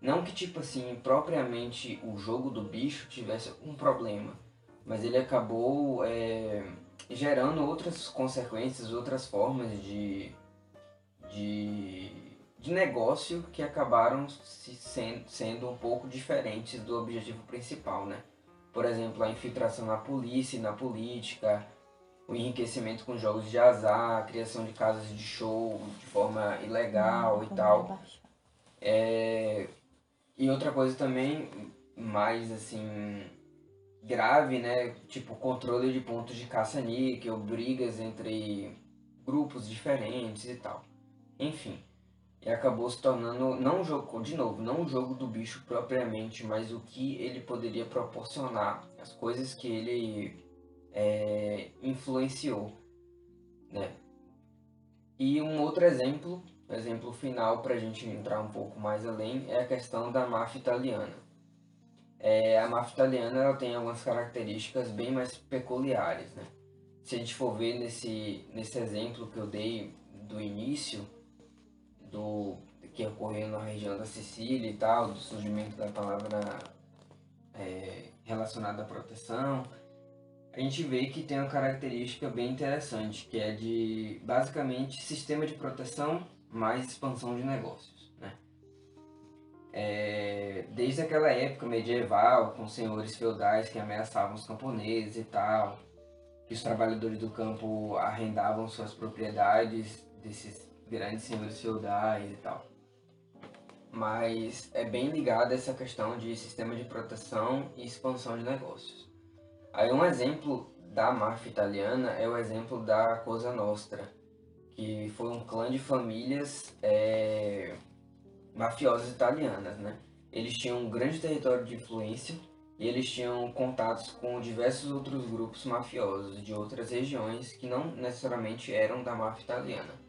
Não que, tipo assim, propriamente o jogo do bicho tivesse um problema, mas ele acabou é, gerando outras consequências, outras formas de, de, de negócio que acabaram se sendo, sendo um pouco diferentes do objetivo principal, né? Por exemplo, a infiltração na polícia na política, o enriquecimento com jogos de azar, a criação de casas de show de forma ilegal e tal. É, E outra coisa também, mais assim, grave, né? Tipo, controle de pontos de caça-níquel, brigas entre grupos diferentes e tal. Enfim. E acabou se tornando, não um jogo, de novo, não um jogo do bicho propriamente, mas o que ele poderia proporcionar, as coisas que ele é, influenciou, né? E um outro exemplo, exemplo final para a gente entrar um pouco mais além, é a questão da máfia italiana. É, a máfia italiana ela tem algumas características bem mais peculiares, né? Se a gente for ver nesse, nesse exemplo que eu dei do início, do que ocorreu na região da Sicília e tal, do surgimento da palavra é, relacionada à proteção, a gente vê que tem uma característica bem interessante, que é de basicamente sistema de proteção mais expansão de negócios. É, desde aquela época medieval, com senhores feudais que ameaçavam os camponeses e tal, que os trabalhadores do campo arrendavam suas propriedades desses grandes senhores feudais e tal. Mas é bem ligado essa questão de sistema de proteção e expansão de negócios. Aí um exemplo da máfia italiana é o exemplo da Cosa Nostra, que foi um clã de famílias é, mafiosas italianas, né? Eles tinham um grande território de influência e eles tinham contatos com diversos outros grupos mafiosos de outras regiões que não necessariamente eram da máfia italiana.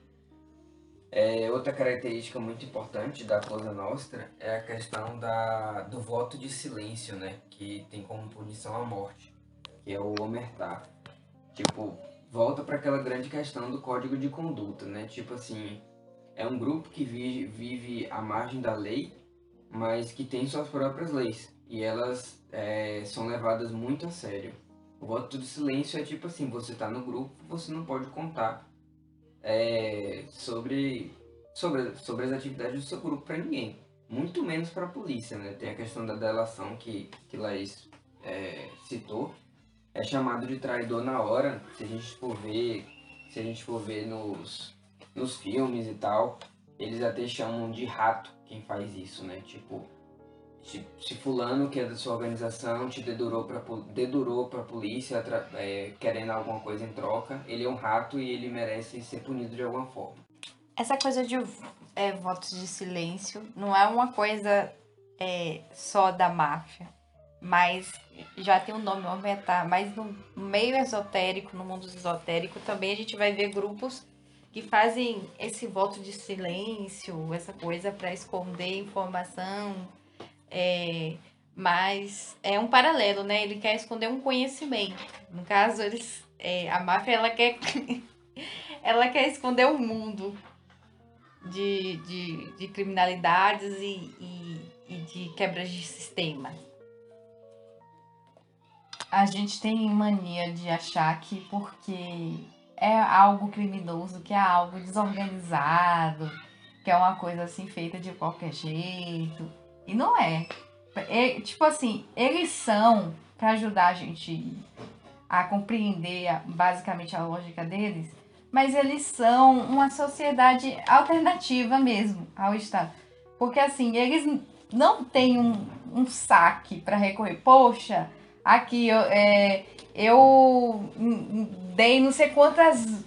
É, outra característica muito importante da Cosa Nostra é a questão da, do voto de silêncio, né? Que tem como punição a morte, que é o omertá. Tipo, volta para aquela grande questão do código de conduta, né? Tipo assim, é um grupo que vive, vive à margem da lei, mas que tem suas próprias leis e elas é, são levadas muito a sério. O voto de silêncio é tipo assim, você tá no grupo, você não pode contar é, sobre, sobre, sobre as atividades do seu grupo para ninguém. Muito menos para a polícia, né? Tem a questão da delação que, que Laís é, citou. É chamado de traidor na hora, se a gente for ver, se a gente for ver nos, nos filmes e tal. eles até chamam de rato quem faz isso, né? Tipo, se, se fulano que é da sua organização te dedurou pra, dedurou pra polícia é, querendo alguma coisa em troca, ele é um rato e ele merece ser punido de alguma forma. Essa coisa de é, votos de silêncio não é uma coisa é, só da máfia, mas já tem um nome, aumentar. Mas no meio esotérico, no mundo esotérico, também a gente vai ver grupos que fazem esse voto de silêncio, essa coisa para esconder informação. É, mas é um paralelo, né? Ele quer esconder um conhecimento. No caso, eles, é, a máfia ela quer, <laughs> ela quer esconder o mundo de, de, de criminalidades e, e, e de quebras de sistema. A gente tem mania de achar que porque é algo criminoso, que é algo desorganizado, que é uma coisa assim feita de qualquer jeito. E não é. É, tipo assim, eles são, para ajudar a gente a compreender basicamente a lógica deles, mas eles são uma sociedade alternativa mesmo ao Estado. Porque assim, eles não têm um, um saque para recorrer. Poxa, aqui eu, é, eu dei não sei quantas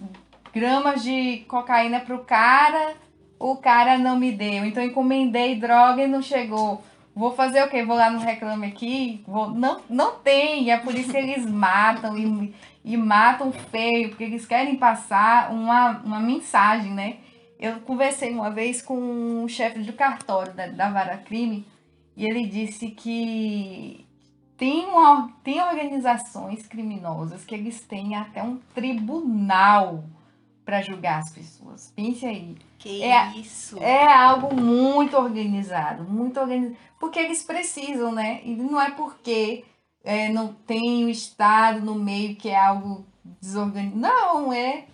gramas de cocaína pro cara, o cara não me deu. Então encomendei droga e não chegou. Vou fazer o quê? Vou lá no Reclame Aqui? Vou... Não, não tem. É por isso que eles matam e, e matam feio, porque eles querem passar uma, uma mensagem, né? Eu conversei uma vez com o chefe do cartório da, da Vara Crime e ele disse que tem, uma, tem organizações criminosas que eles têm até um tribunal para julgar as pessoas. Pense aí. Que É- isso? É algo muito organizado, muito organizado. Porque eles precisam, né? E não é porque é, não tem o Estado no meio que é algo desorganizado. Não, é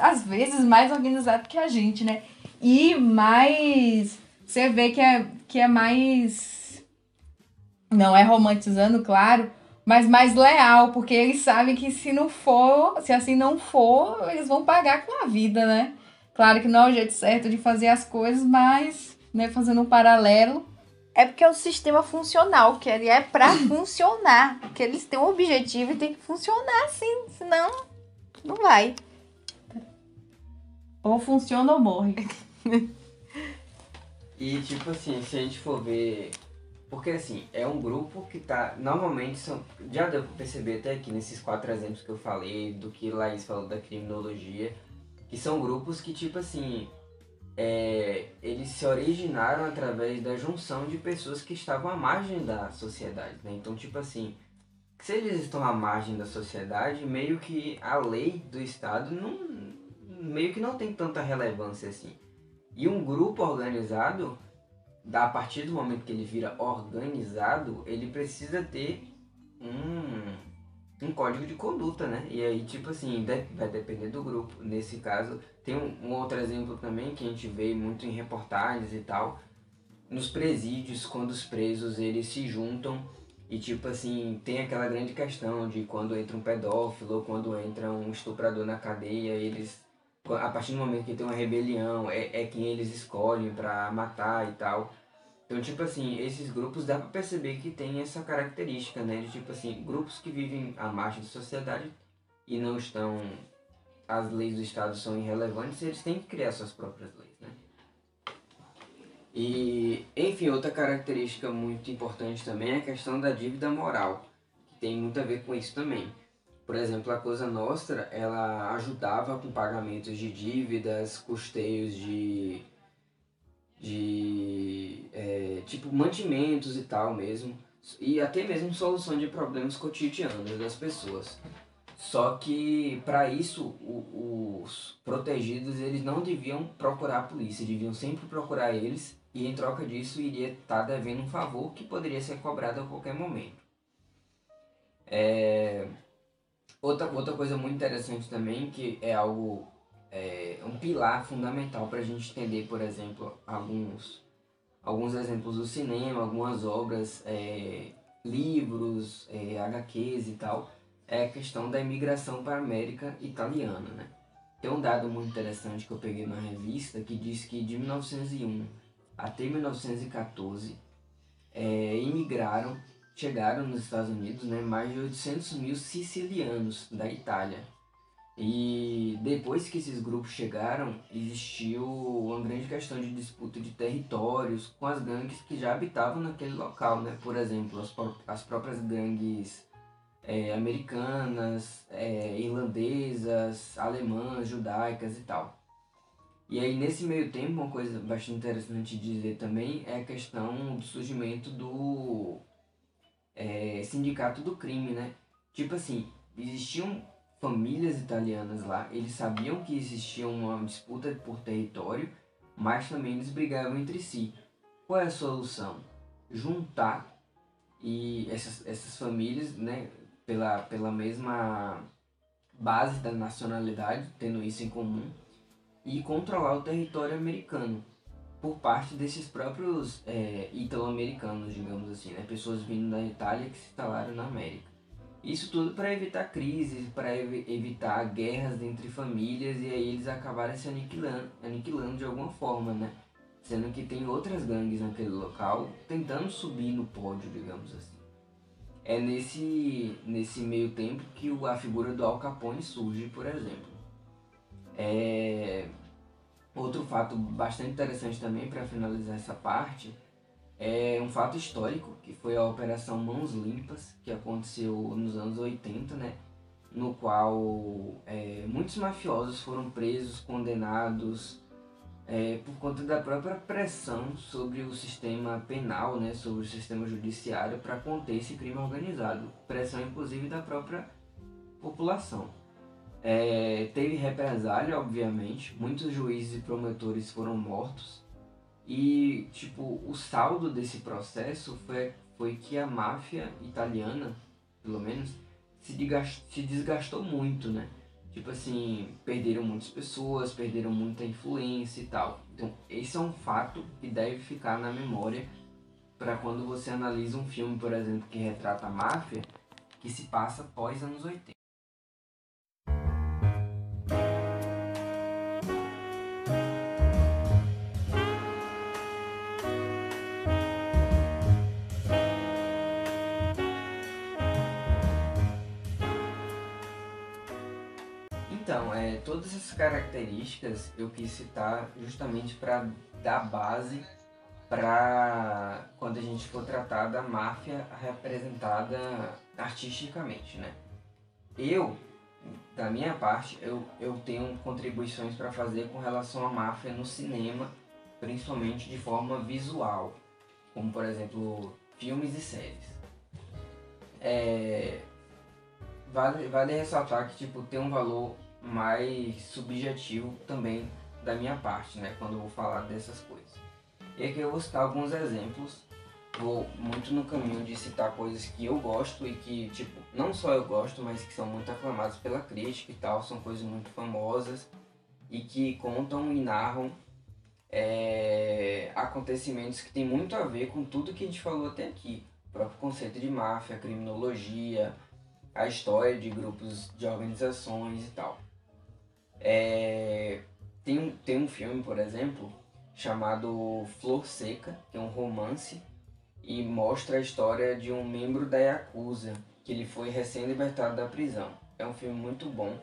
às vezes mais organizado que a gente, né? E mais. Você vê que é, que é mais. Não é romantizando, claro, mas mais leal, porque eles sabem que se não for, se assim não for, eles vão pagar com a vida, né? Claro que não é o jeito certo de fazer as coisas, mas, né, fazendo um paralelo. É porque é o sistema funcional, que ele é pra <laughs> funcionar. Que eles têm um objetivo e tem que funcionar assim, senão não vai. Ou funciona ou morre. <laughs> E tipo assim, se a gente for ver. Porque assim, é um grupo que tá. Normalmente são. Já deu pra perceber até aqui nesses quatro exemplos que eu falei, do que Laís falou da criminologia, que são grupos que, tipo assim. é, eles se originaram através da junção de pessoas que estavam à margem da sociedade, né? Então, tipo assim, se eles estão à margem da sociedade, meio que a lei do Estado não. meio que não tem tanta relevância assim. E um grupo organizado, da- a partir do momento que ele vira organizado, ele precisa ter um, um código de conduta, né? E aí, tipo assim, de- vai depender do grupo. Nesse caso, tem um, um outro exemplo também que a gente vê muito em reportagens e tal. Nos presídios, quando os presos eles se juntam e tipo assim, tem aquela grande questão de quando entra um pedófilo ou quando entra um estuprador na cadeia, eles a partir do momento que tem uma rebelião, é, é quem eles escolhem pra matar e tal. Então, tipo assim, esses grupos dá pra perceber que tem essa característica, né? De tipo assim, grupos que vivem à margem da sociedade e não estão. As leis do Estado são irrelevantes, eles têm que criar suas próprias leis, né? E, enfim, outra característica muito importante também é a questão da dívida moral, que tem muito a ver com isso também. Por exemplo, a Cosa Nostra, ela ajudava com pagamentos de dívidas, custeios de, de é, tipo mantimentos e tal mesmo, e até mesmo solução de problemas cotidianos das pessoas. Só que para isso o- os protegidos eles não deviam procurar a polícia, deviam sempre procurar eles e em troca disso iria estar devendo um favor que poderia ser cobrado a qualquer momento. É, Outra, outra coisa muito interessante também, que é algo, é, um pilar fundamental para a gente entender, por exemplo, alguns, alguns exemplos do cinema, algumas obras, é, livros, é, HQs e tal, é a questão da imigração para a América italiana, né? tem um dado muito interessante que eu peguei na revista que diz que de 1901 até 1914 é, imigraram, chegaram nos Estados Unidos né, mais de 800 mil sicilianos da Itália. E depois que esses grupos chegaram, existiu uma grande questão de disputa de territórios com as gangues que já habitavam naquele local, né? Por exemplo, as, as próprias gangues é, americanas, é, irlandesas, alemãs, judaicas e tal. E aí, nesse meio tempo, uma coisa bastante interessante de dizer também é a questão do surgimento do é, sindicato do crime, né? Tipo assim, existiam famílias italianas lá, eles sabiam que existia uma disputa por território, mas também eles brigavam entre si. Qual é a solução? Juntar e essas, essas famílias, né, pela, pela mesma base da nacionalidade, tendo isso em comum, e controlar o território americano por parte desses próprios é, italo-americanos, digamos assim, né? pessoas vindo da Itália que se instalaram na América. Isso tudo para evitar crises, para ev evitar guerras entre famílias e aí eles acabarem se aniquilando, aniquilando de alguma forma, né? Sendo que tem outras gangues naquele local tentando subir no pódio, digamos assim é nesse, nesse meio tempo que a figura do Al Capone surge, por exemplo. É, outro fato bastante interessante também para finalizar essa parte é um fato histórico, que foi a Operação Mãos Limpas, que aconteceu nos anos 80, né? no qual é, muitos mafiosos foram presos, condenados, é, por conta da própria pressão sobre o sistema penal, né, sobre o sistema judiciário para conter esse crime organizado, pressão inclusive da própria população. É, teve represália, obviamente, muitos juízes e promotores foram mortos e tipo o saldo desse processo foi, foi que a máfia italiana, pelo menos, se desgastou, se desgastou muito, né? Tipo assim, perderam muitas pessoas, perderam muita influência e tal. Então, esse é um fato que deve ficar na memória para quando você analisa um filme, por exemplo, que retrata a máfia, que se passa pós anos 80. Características eu quis citar justamente para dar base para quando a gente for tratar da máfia representada artisticamente, né? Eu, da minha parte, eu, eu tenho contribuições para fazer com relação à máfia no cinema, principalmente de forma visual, como por exemplo filmes e séries. É, vale, vale ressaltar que tipo tem um valor mais subjetivo também da minha parte, né, quando eu vou falar dessas coisas. E aqui eu vou citar alguns exemplos, vou muito no caminho de citar coisas que eu gosto e que, tipo, não só eu gosto, mas que são muito aclamadas pela crítica e tal, são coisas muito famosas e que contam e narram é, acontecimentos que tem muito a ver com tudo que a gente falou até aqui. O próprio conceito de máfia, criminologia, a história de grupos de organizações e tal. É, tem, um, tem um filme, por exemplo, chamado Flor Seca, que é um romance e mostra a história de um membro da Yakuza, que ele foi recém-libertado da prisão. É um filme muito bom.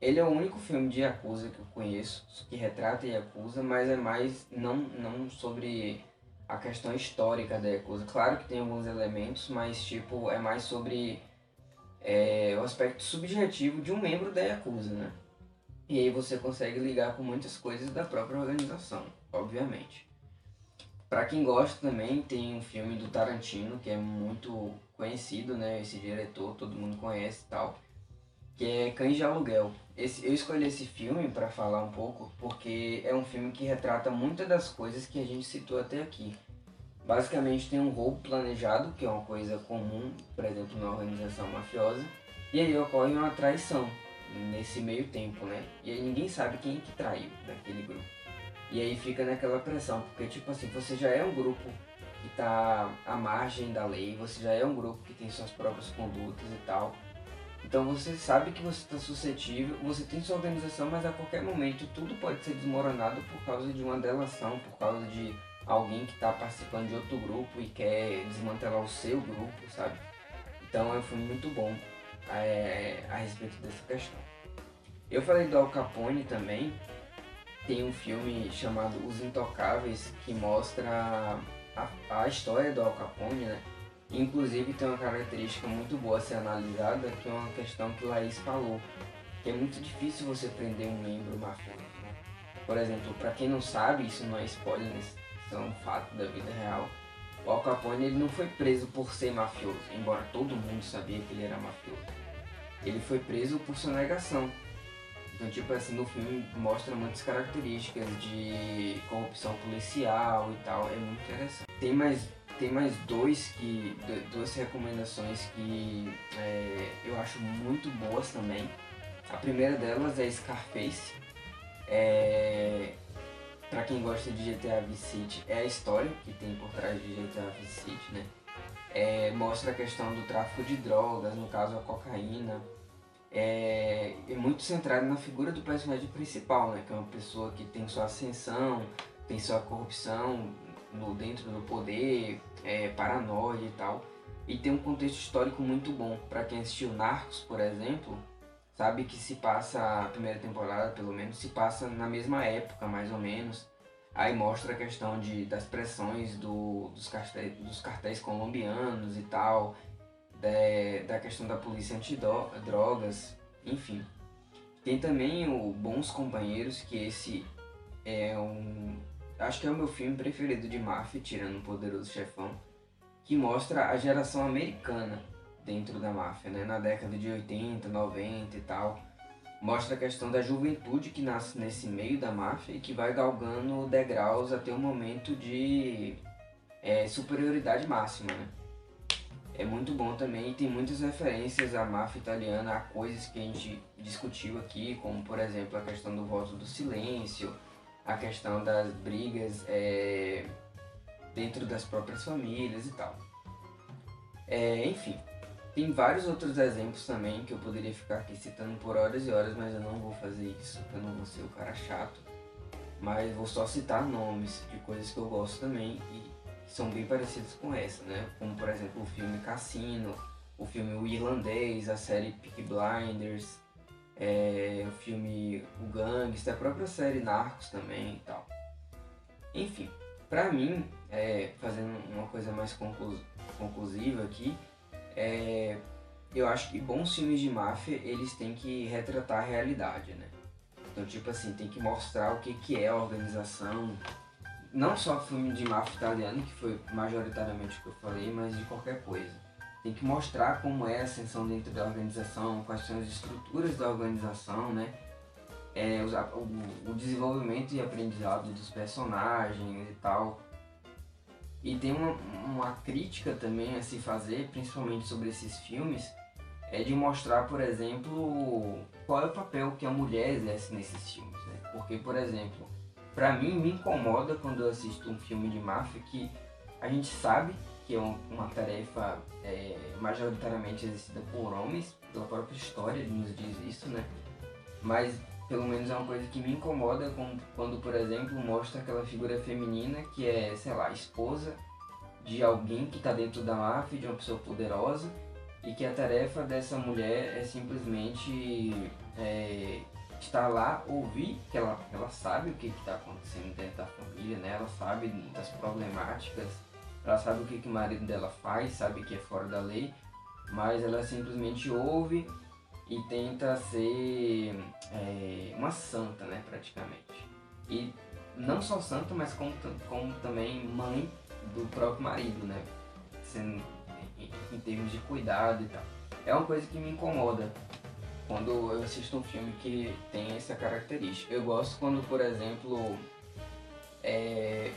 Ele é o único filme de Yakuza que eu conheço que retrata Yakuza, mas é mais não, não sobre a questão histórica da Yakuza. Claro que tem alguns elementos, mas tipo é mais sobre é, o aspecto subjetivo de um membro da Yakuza, né? E aí você consegue ligar com muitas coisas da própria organização, obviamente. Para quem gosta também, tem um filme do Tarantino, que é muito conhecido, né? Esse diretor, todo mundo conhece e tal, que é Cães de Aluguel. Esse, eu escolhi esse filme para falar um pouco porque é um filme que retrata muitas das coisas que a gente citou até aqui. Basicamente tem um roubo planejado, que é uma coisa comum, por exemplo, na organização mafiosa, e aí ocorre uma traição, nesse meio tempo, né? E aí ninguém sabe quem que traiu naquele grupo. E aí fica naquela pressão, porque tipo assim, você já é um grupo que tá à margem da lei, você já é um grupo que tem suas próprias condutas e tal. Então você sabe que você está suscetível, você tem sua organização, mas a qualquer momento tudo pode ser desmoronado por causa de uma delação, por causa de alguém que está participando de outro grupo e quer desmantelar o seu grupo, sabe? Então é um filme muito bom é, a respeito dessa questão. Eu falei do Al Capone também. Tem um filme chamado Os Intocáveis que mostra a, a história do Al Capone, né? Inclusive tem uma característica muito boa a ser analisada, que é uma questão que Laís falou, que é muito difícil você prender um membro mafioso. Por exemplo, para quem não sabe, isso não é spoiler, isso é um fato da vida real. O Al Capone ele não foi preso por ser mafioso, embora todo mundo sabia que ele era mafioso. Ele foi preso por sonegação. Então, tipo assim, no filme mostra muitas características de corrupção policial e tal, é muito interessante. Tem mais tem mais dois que duas recomendações que é, eu acho muito boas também. A primeira delas é Scarface. É, para quem gosta de GTA Vice City, é a história que tem por trás de GTA Vice City, né? É, mostra a questão do tráfico de drogas, no caso a cocaína. É, é muito centrado na figura do personagem principal, né? Que é uma pessoa que tem sua ascensão, tem sua corrupção, no, dentro do poder, é, paranoia e tal. E tem um contexto histórico muito bom. para quem assistiu Narcos, por exemplo, sabe que se passa, a primeira temporada pelo menos, se passa na mesma época, mais ou menos. Aí mostra a questão de, das pressões do, dos, cartéis, dos cartéis colombianos e tal, da, da questão da polícia antidrogas, enfim. Tem também o Bons Companheiros, que esse é um, acho que é o meu filme preferido de máfia, tirando o Poderoso Chefão, que mostra a geração americana dentro da máfia, né? Na década de 80, 90 e tal. Mostra a questão da juventude que nasce nesse meio da máfia e que vai galgando degraus até o momento de é, superioridade máxima, né? É muito bom também e tem muitas referências à máfia italiana, a coisas que a gente discutiu aqui, como por exemplo a questão do voto do silêncio, a questão das brigas é, dentro das próprias famílias e tal. É, enfim, tem vários outros exemplos também que eu poderia ficar aqui citando por horas e horas, mas eu não vou fazer isso, eu não vou ser o cara chato. Mas vou só citar nomes de coisas que eu gosto também e são bem parecidas com essa, né? Como por exemplo o filme Cassino, o filme O Irlandês, a série Peaky Blinders, é, o filme O Gangster, a própria série Narcos também e tal. Enfim, pra mim, é, fazendo uma coisa mais conclus conclusiva aqui, é, eu acho que bons filmes de máfia, eles têm que retratar a realidade, né? Então, tipo assim, tem que mostrar o que, que é a organização, não só filme de máfia italiano, que foi majoritariamente o que eu falei, mas de qualquer coisa tem que mostrar como é a ascensão dentro da organização, quais são as estruturas da organização, né? É, o, o, desenvolvimento e aprendizado dos personagens e tal. E tem uma, uma crítica também a se fazer, principalmente sobre esses filmes, é de mostrar, por exemplo, qual é o papel que a mulher exerce nesses filmes, né? Porque, por exemplo, para mim me incomoda quando eu assisto um filme de máfia que a gente sabe que é uma tarefa é, majoritariamente exercida por homens, pela própria história nos diz isso, né? Mas pelo menos é uma coisa que me incomoda quando, por exemplo, mostra aquela figura feminina que é, sei lá, esposa de alguém que está dentro da máfia, de uma pessoa poderosa, e que a tarefa dessa mulher é simplesmente é, estar lá, ouvir, que ela, ela sabe o que está acontecendo dentro da família, né? Ela sabe das problemáticas ela sabe o que, que o marido dela faz, sabe que é fora da lei, mas ela simplesmente ouve e tenta ser é, uma santa, né, praticamente. E não só santa, mas como, como também mãe do próprio marido, né, sendo, em, em termos de cuidado e tal. É uma coisa que me incomoda quando eu assisto um filme que tem essa característica. Eu gosto quando, por exemplo, é,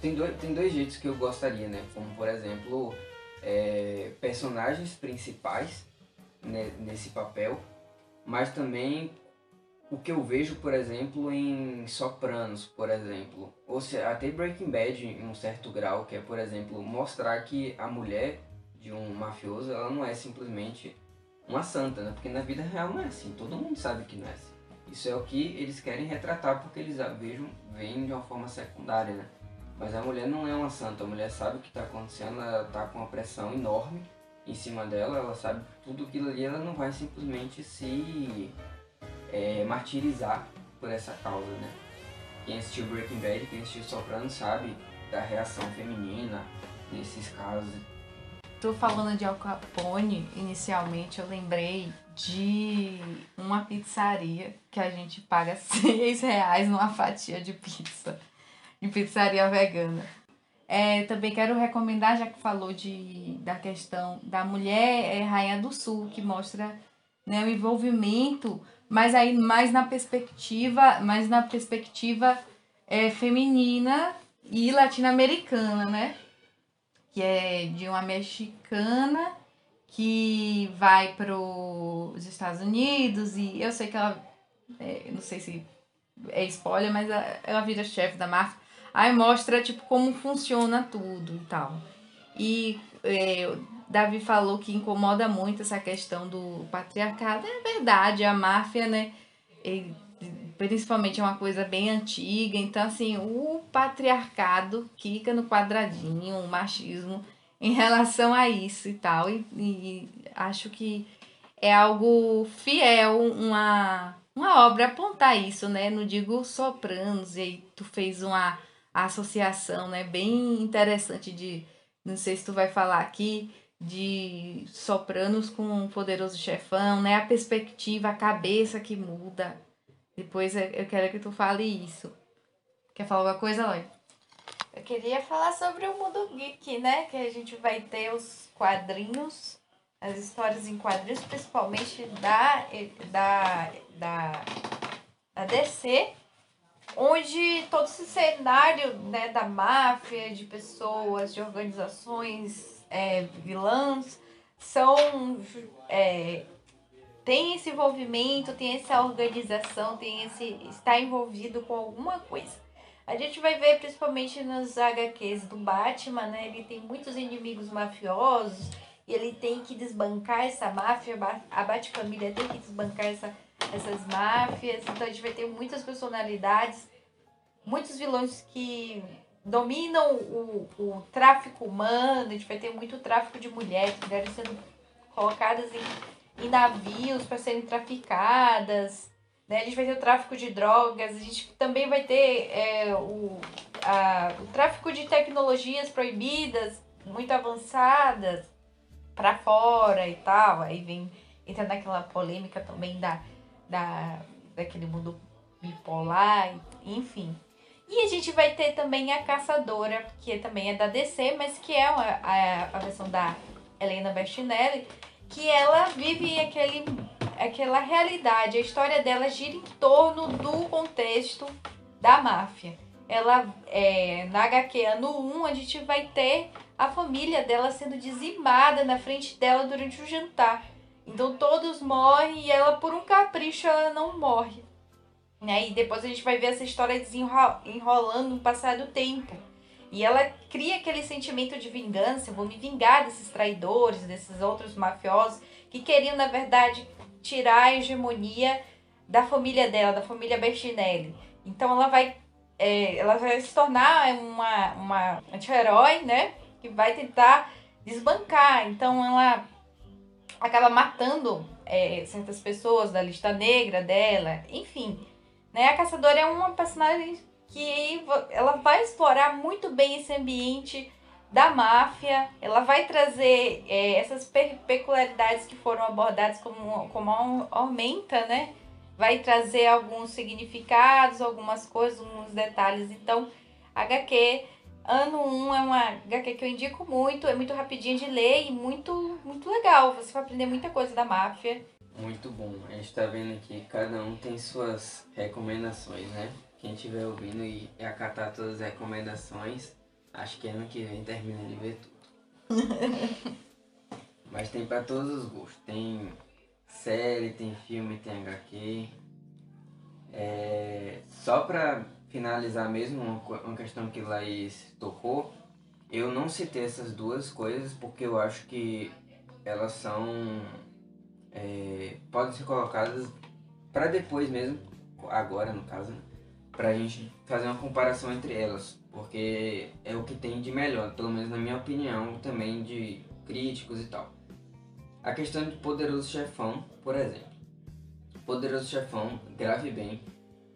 tem dois, tem dois jeitos que eu gostaria, né? Como, por exemplo, é, personagens principais né, nesse papel, mas também o que eu vejo, por exemplo, em Sopranos, por exemplo, ou até Breaking Bad em um certo grau, que é, por exemplo, mostrar que a mulher de um mafioso, ela não é simplesmente uma santa, né? Porque na vida real não é assim, todo mundo sabe que não é assim. Isso é o que eles querem retratar porque eles a vejam, veem de uma forma secundária, né? Mas a mulher não é uma santa, a mulher sabe o que está acontecendo, ela está com uma pressão enorme em cima dela, ela sabe tudo aquilo ali, ela não vai simplesmente se é, martirizar por essa causa, né? Quem assistiu Breaking Bad, quem assistiu Soprano sabe da reação feminina nesses casos. Tô falando de Al Capone, inicialmente eu lembrei de uma pizzaria que a gente paga <laughs> seis reais numa fatia de pizza. Em pizzaria vegana. É, também quero recomendar, já que falou de, da questão da mulher é, rainha do sul, que mostra né, o envolvimento, mas aí mais na perspectiva, mais na perspectiva é, feminina e latino-americana, né? Que é de uma mexicana que vai para os Estados Unidos e eu sei que ela, é, não sei se é spoiler, mas ela vira chefe da máfia. Aí mostra, tipo, como funciona tudo e tal. E é, Davi falou que incomoda muito essa questão do patriarcado. É verdade, a máfia, né? Principalmente é uma coisa bem antiga. Então, assim, o patriarcado fica no quadradinho, o machismo em relação a isso e tal. E, e acho que é algo fiel, uma, uma obra apontar isso, né? Não digo sopranos, e aí tu fez uma associação, né? Bem interessante de, não sei se tu vai falar aqui, de sopranos com o poderoso chefão, né? A perspectiva, a cabeça que muda. Depois eu quero que tu fale isso. Quer falar alguma coisa, Loi? Eu queria falar sobre o mundo geek, né? Que a gente vai ter os quadrinhos, as histórias em quadrinhos, principalmente da, da, da, da DC, onde todo esse cenário né, da máfia, de pessoas, de organizações é, vilãs, são. É, tem esse envolvimento, tem essa organização, tem esse. está envolvido com alguma coisa. A gente vai ver principalmente nos HQs do Batman, né? Ele tem muitos inimigos mafiosos e ele tem que desbancar essa máfia, a Batfamília tem que desbancar essa, essas máfias. Então a gente vai ter muitas personalidades, muitos vilões que dominam o, o tráfico humano, a gente vai ter muito tráfico de mulheres, mulheres sendo colocadas em, em navios para serem traficadas. Né? A gente vai ter o tráfico de drogas, a gente também vai ter é, o, a, o tráfico de tecnologias proibidas, muito avançadas, para fora e tal. Aí vem, entra naquela polêmica também da, da, daquele mundo bipolar, enfim. E a gente vai ter também a Caçadora, que também é da DC, mas que é a, a, a versão da Helena Bestinelli, que ela vive aquele aquela realidade. A história dela gira em torno do contexto da máfia. Ela, é, na HQ ano 1, a gente vai ter a família dela sendo dizimada na frente dela durante o jantar. Então todos morrem e ela, por um capricho, ela não morre. Né? E depois a gente vai ver essa história desenrolando no passar do tempo. E ela cria aquele sentimento de vingança, vou me vingar desses traidores, desses outros mafiosos que queriam, na verdade, tirar a hegemonia da família dela, da família Bertinelli. Então ela vai, é, ela vai se tornar uma, uma anti-herói, né? Que vai tentar desbancar. Então ela acaba matando é, certas pessoas da lista negra dela, enfim. Né? A caçadora é uma personagem que ela vai explorar muito bem esse ambiente da máfia. Ela vai trazer é, essas peculiaridades que foram abordadas como, como aumenta, né? Vai trazer alguns significados, algumas coisas, alguns detalhes. Então, HQ Ano 1 é uma HQ que eu indico muito, é muito rapidinho de ler e muito, muito legal. Você vai aprender muita coisa da máfia. Muito bom. A gente tá vendo aqui, cada um tem suas recomendações, né? Quem estiver ouvindo e acatar todas as recomendações, Acho que ano que vem termina de ver tudo. <laughs> Mas tem para todos os gostos. Tem série, tem filme, tem HQ. É, só para finalizar mesmo uma, uma questão que Laís tocou, eu não citei essas duas coisas porque eu acho que elas são é, podem ser colocadas para depois mesmo, agora no caso, né? Pra gente fazer uma comparação entre elas, porque é o que tem de melhor, pelo menos na minha opinião, também de críticos e tal. A questão de Poderoso Chefão, por exemplo. Poderoso Chefão, grave bem,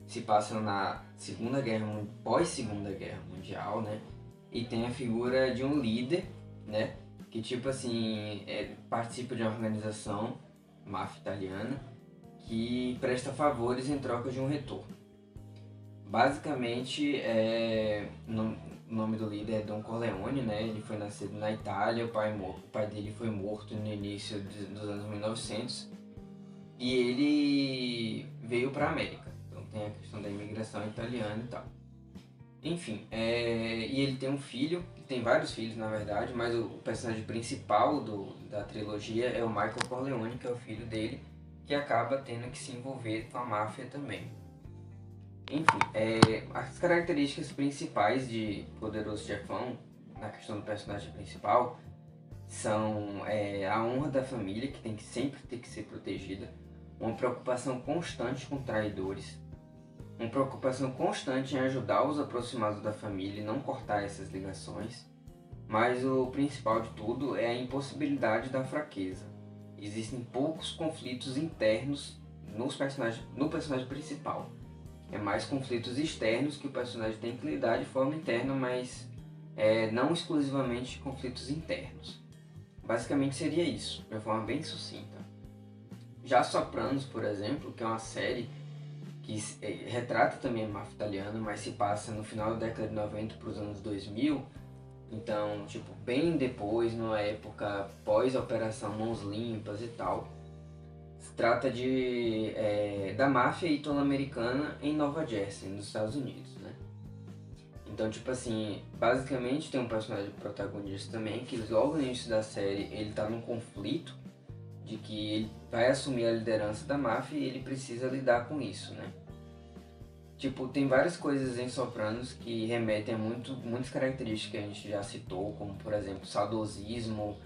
se passa na Segunda Guerra, pós Segunda Guerra Mundial, né? E tem a figura de um líder, né? Que tipo assim, é, participa de uma organização, máfia italiana, que presta favores em troca de um retorno. Basicamente, é, no, o nome do líder é Don Corleone, né? Ele foi nascido na Itália, o pai, o pai dele foi morto no início dos anos 1900 e ele veio para a América. Então tem a questão da imigração italiana e tal. Enfim, é, e ele tem um filho, tem vários filhos na verdade, mas o personagem principal do, da trilogia é o Michael Corleone, que é o filho dele, que acaba tendo que se envolver com a máfia também. Enfim, é, as características principais de Poderoso Chefão, na questão do personagem principal, são é, a honra da família, que tem que sempre ter que ser protegida, uma preocupação constante com traidores, uma preocupação constante em ajudar os aproximados da família e não cortar essas ligações, mas o principal de tudo é a impossibilidade da fraqueza. Existem poucos conflitos internos nos personagens, no personagem principal é mais conflitos externos que o personagem tem que lidar de forma interna, mas é, não exclusivamente conflitos internos. Basicamente seria isso, de forma bem sucinta. Já Sopranos, por exemplo, que é uma série que é, retrata também a máfia italiana, mas se passa no final da década de 90 para os anos 2000, então, tipo, bem depois, numa época pós-operação Mãos Limpas e tal trata de é, da máfia italo-americana em Nova Jersey, nos Estados Unidos, né? Então, tipo assim, basicamente tem um personagem protagonista também que logo no início da série ele tá num conflito de que ele vai assumir a liderança da máfia e ele precisa lidar com isso, né? Tipo, tem várias coisas em Sopranos que remetem a muito, muitas características que a gente já citou, como por exemplo, saudosismo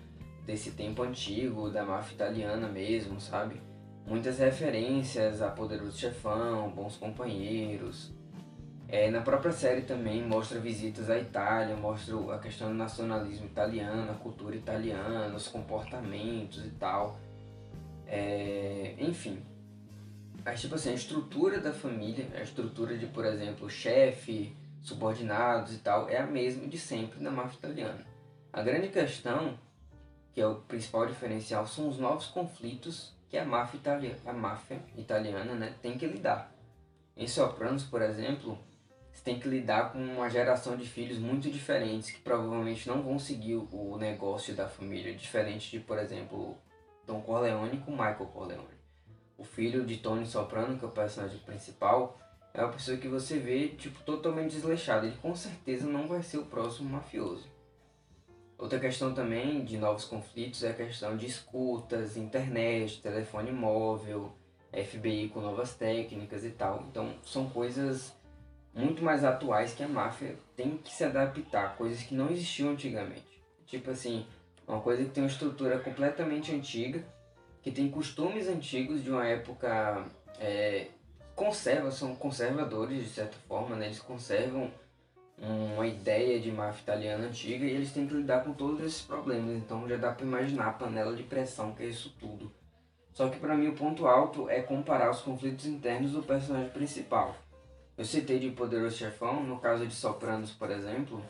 desse tempo antigo, da máfia italiana mesmo, sabe? muitas referências a Poderoso Chefão, Bons Companheiros. É, na própria série também mostra visitas à Itália, mostra a questão do nacionalismo italiano, a cultura italiana, os comportamentos e tal. É, enfim, mas, tipo assim, a estrutura da família, a estrutura de, por exemplo, chefe, subordinados e tal, é a mesma de sempre na máfia italiana. A grande questão, que é o principal diferencial, são os novos conflitos que a máfia, italiana, a máfia italiana né, tem que lidar. Em Sopranos, por exemplo, você tem que lidar com uma geração de filhos muito diferentes que provavelmente não vão seguir o negócio da família, diferente de, por exemplo, Don Corleone com Michael Corleone. O filho de Tony Soprano, que é o personagem principal, é uma pessoa que você vê tipo totalmente desleixado. Ele com certeza não vai ser o próximo mafioso. Outra questão também de novos conflitos é a questão de escutas, internet, telefone móvel, FBI com novas técnicas e tal. Então são coisas muito mais atuais que a máfia tem que se adaptar, coisas que não existiam antigamente. Tipo assim, uma coisa que tem uma estrutura completamente antiga, que tem costumes antigos de uma época é, conserva, são conservadores de certa forma, né? eles conservam uma ideia de máfia italiana antiga e eles têm que lidar com todos esses problemas. Então já dá para imaginar a panela de pressão que é isso tudo. Só que para mim o ponto alto é comparar os conflitos internos do personagem principal. Eu citei de Poderoso Chefão, no caso de Sopranos, por exemplo,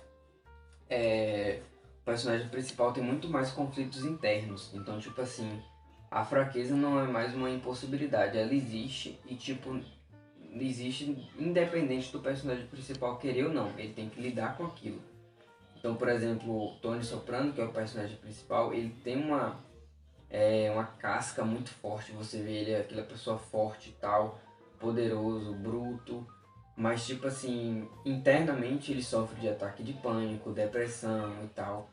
é... o personagem principal tem muito mais conflitos internos. Então, tipo assim, a fraqueza não é mais uma impossibilidade, ela existe e, tipo, existe independente do personagem principal querer ou não, ele tem que lidar com aquilo. Então, por exemplo, o Tony Soprano, que é o personagem principal, ele tem uma é, uma casca muito forte, você vê ele aquela pessoa forte e tal, poderoso, bruto, mas tipo assim, internamente ele sofre de ataque de pânico, depressão e tal.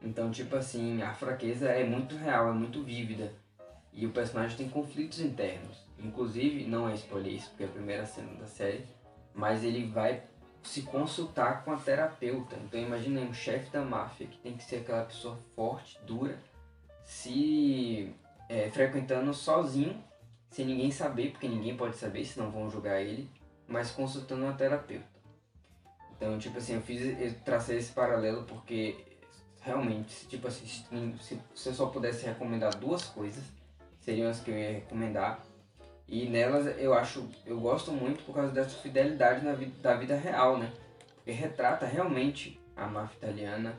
Então, tipo assim, a fraqueza é muito real, é muito vívida. E o personagem tem conflitos internos. Inclusive, não é spoiler isso, porque é a primeira cena da série, mas ele vai se consultar com a terapeuta. Então imagina um chefe da máfia que tem que ser aquela pessoa forte, dura, se é, frequentando sozinho sem ninguém saber, porque ninguém pode saber, senão vão julgar ele, mas consultando uma terapeuta. Então, tipo assim, eu fiz, eu tracei esse paralelo porque realmente, tipo assim, se, se eu só pudesse recomendar duas coisas, seriam as que eu ia recomendar. E nelas eu acho, eu gosto muito por causa dessa fidelidade na vida, da vida real, né? Porque retrata realmente a máfia italiana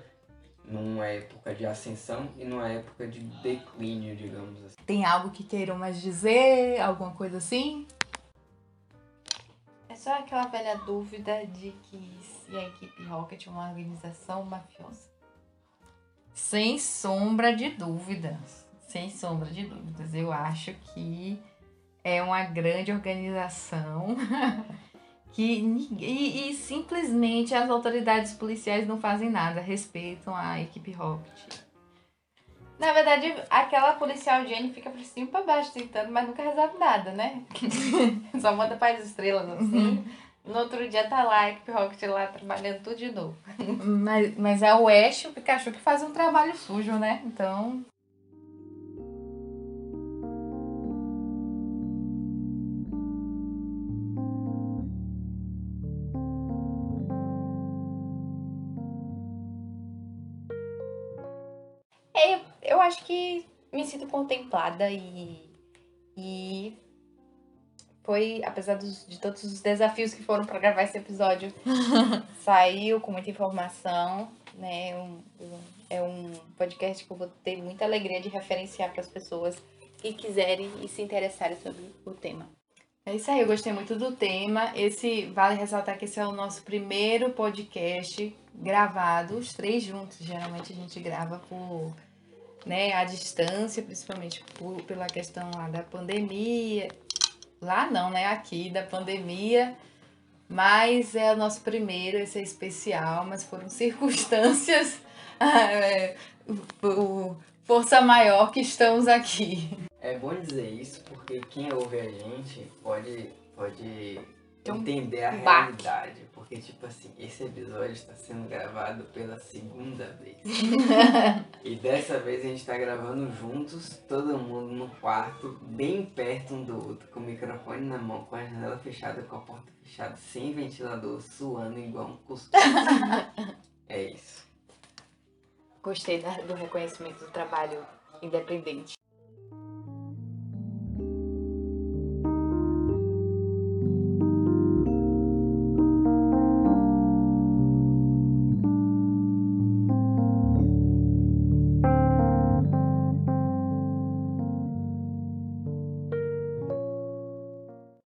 numa época de ascensão e numa época de declínio, digamos assim. Tem algo que queiram mais dizer? Alguma coisa assim? É só aquela velha dúvida de que se a equipe Rocket é uma organização mafiosa. Sem sombra de dúvidas. Sem sombra de dúvidas. Eu acho que é uma grande organização <laughs> que e, e, simplesmente as autoridades policiais não fazem nada, respeitam a equipe Rocket. Na verdade, aquela policial Jenny fica por cima e pra baixo tentando, mas nunca resolve nada, né? <laughs> Só manda para as estrelas assim. No outro dia tá lá a equipe Rocket lá trabalhando tudo de novo. mas, mas é o Ash e o Pikachu que fazem um trabalho sujo, né? Então acho que me sinto contemplada e, e foi, apesar dos, de todos os desafios que foram para gravar esse episódio, <laughs> saiu com muita informação, né? Um, um, é um podcast que eu vou ter muita alegria de referenciar para as pessoas que quiserem e se interessarem sobre o tema. É isso aí, eu gostei muito do tema. Esse vale ressaltar que esse é o nosso primeiro podcast gravado, os três juntos. Geralmente a gente grava por né, à distância, principalmente por, pela questão lá da pandemia. Lá não, né? Aqui da pandemia. Mas é o nosso primeiro, esse é especial, mas foram <laughs> circunstâncias, <laughs> é, por força maior que estamos aqui. É bom dizer isso porque quem ouve a gente pode, pode entender a realidade. Porque, tipo assim, esse episódio está sendo gravado pela segunda vez. <laughs> e dessa vez a gente está gravando juntos, todo mundo no quarto, bem perto um do outro, com o microfone na mão, com a janela fechada, com a porta fechada, sem ventilador, suando igual um costume. <laughs> é isso. Gostei do reconhecimento do trabalho independente.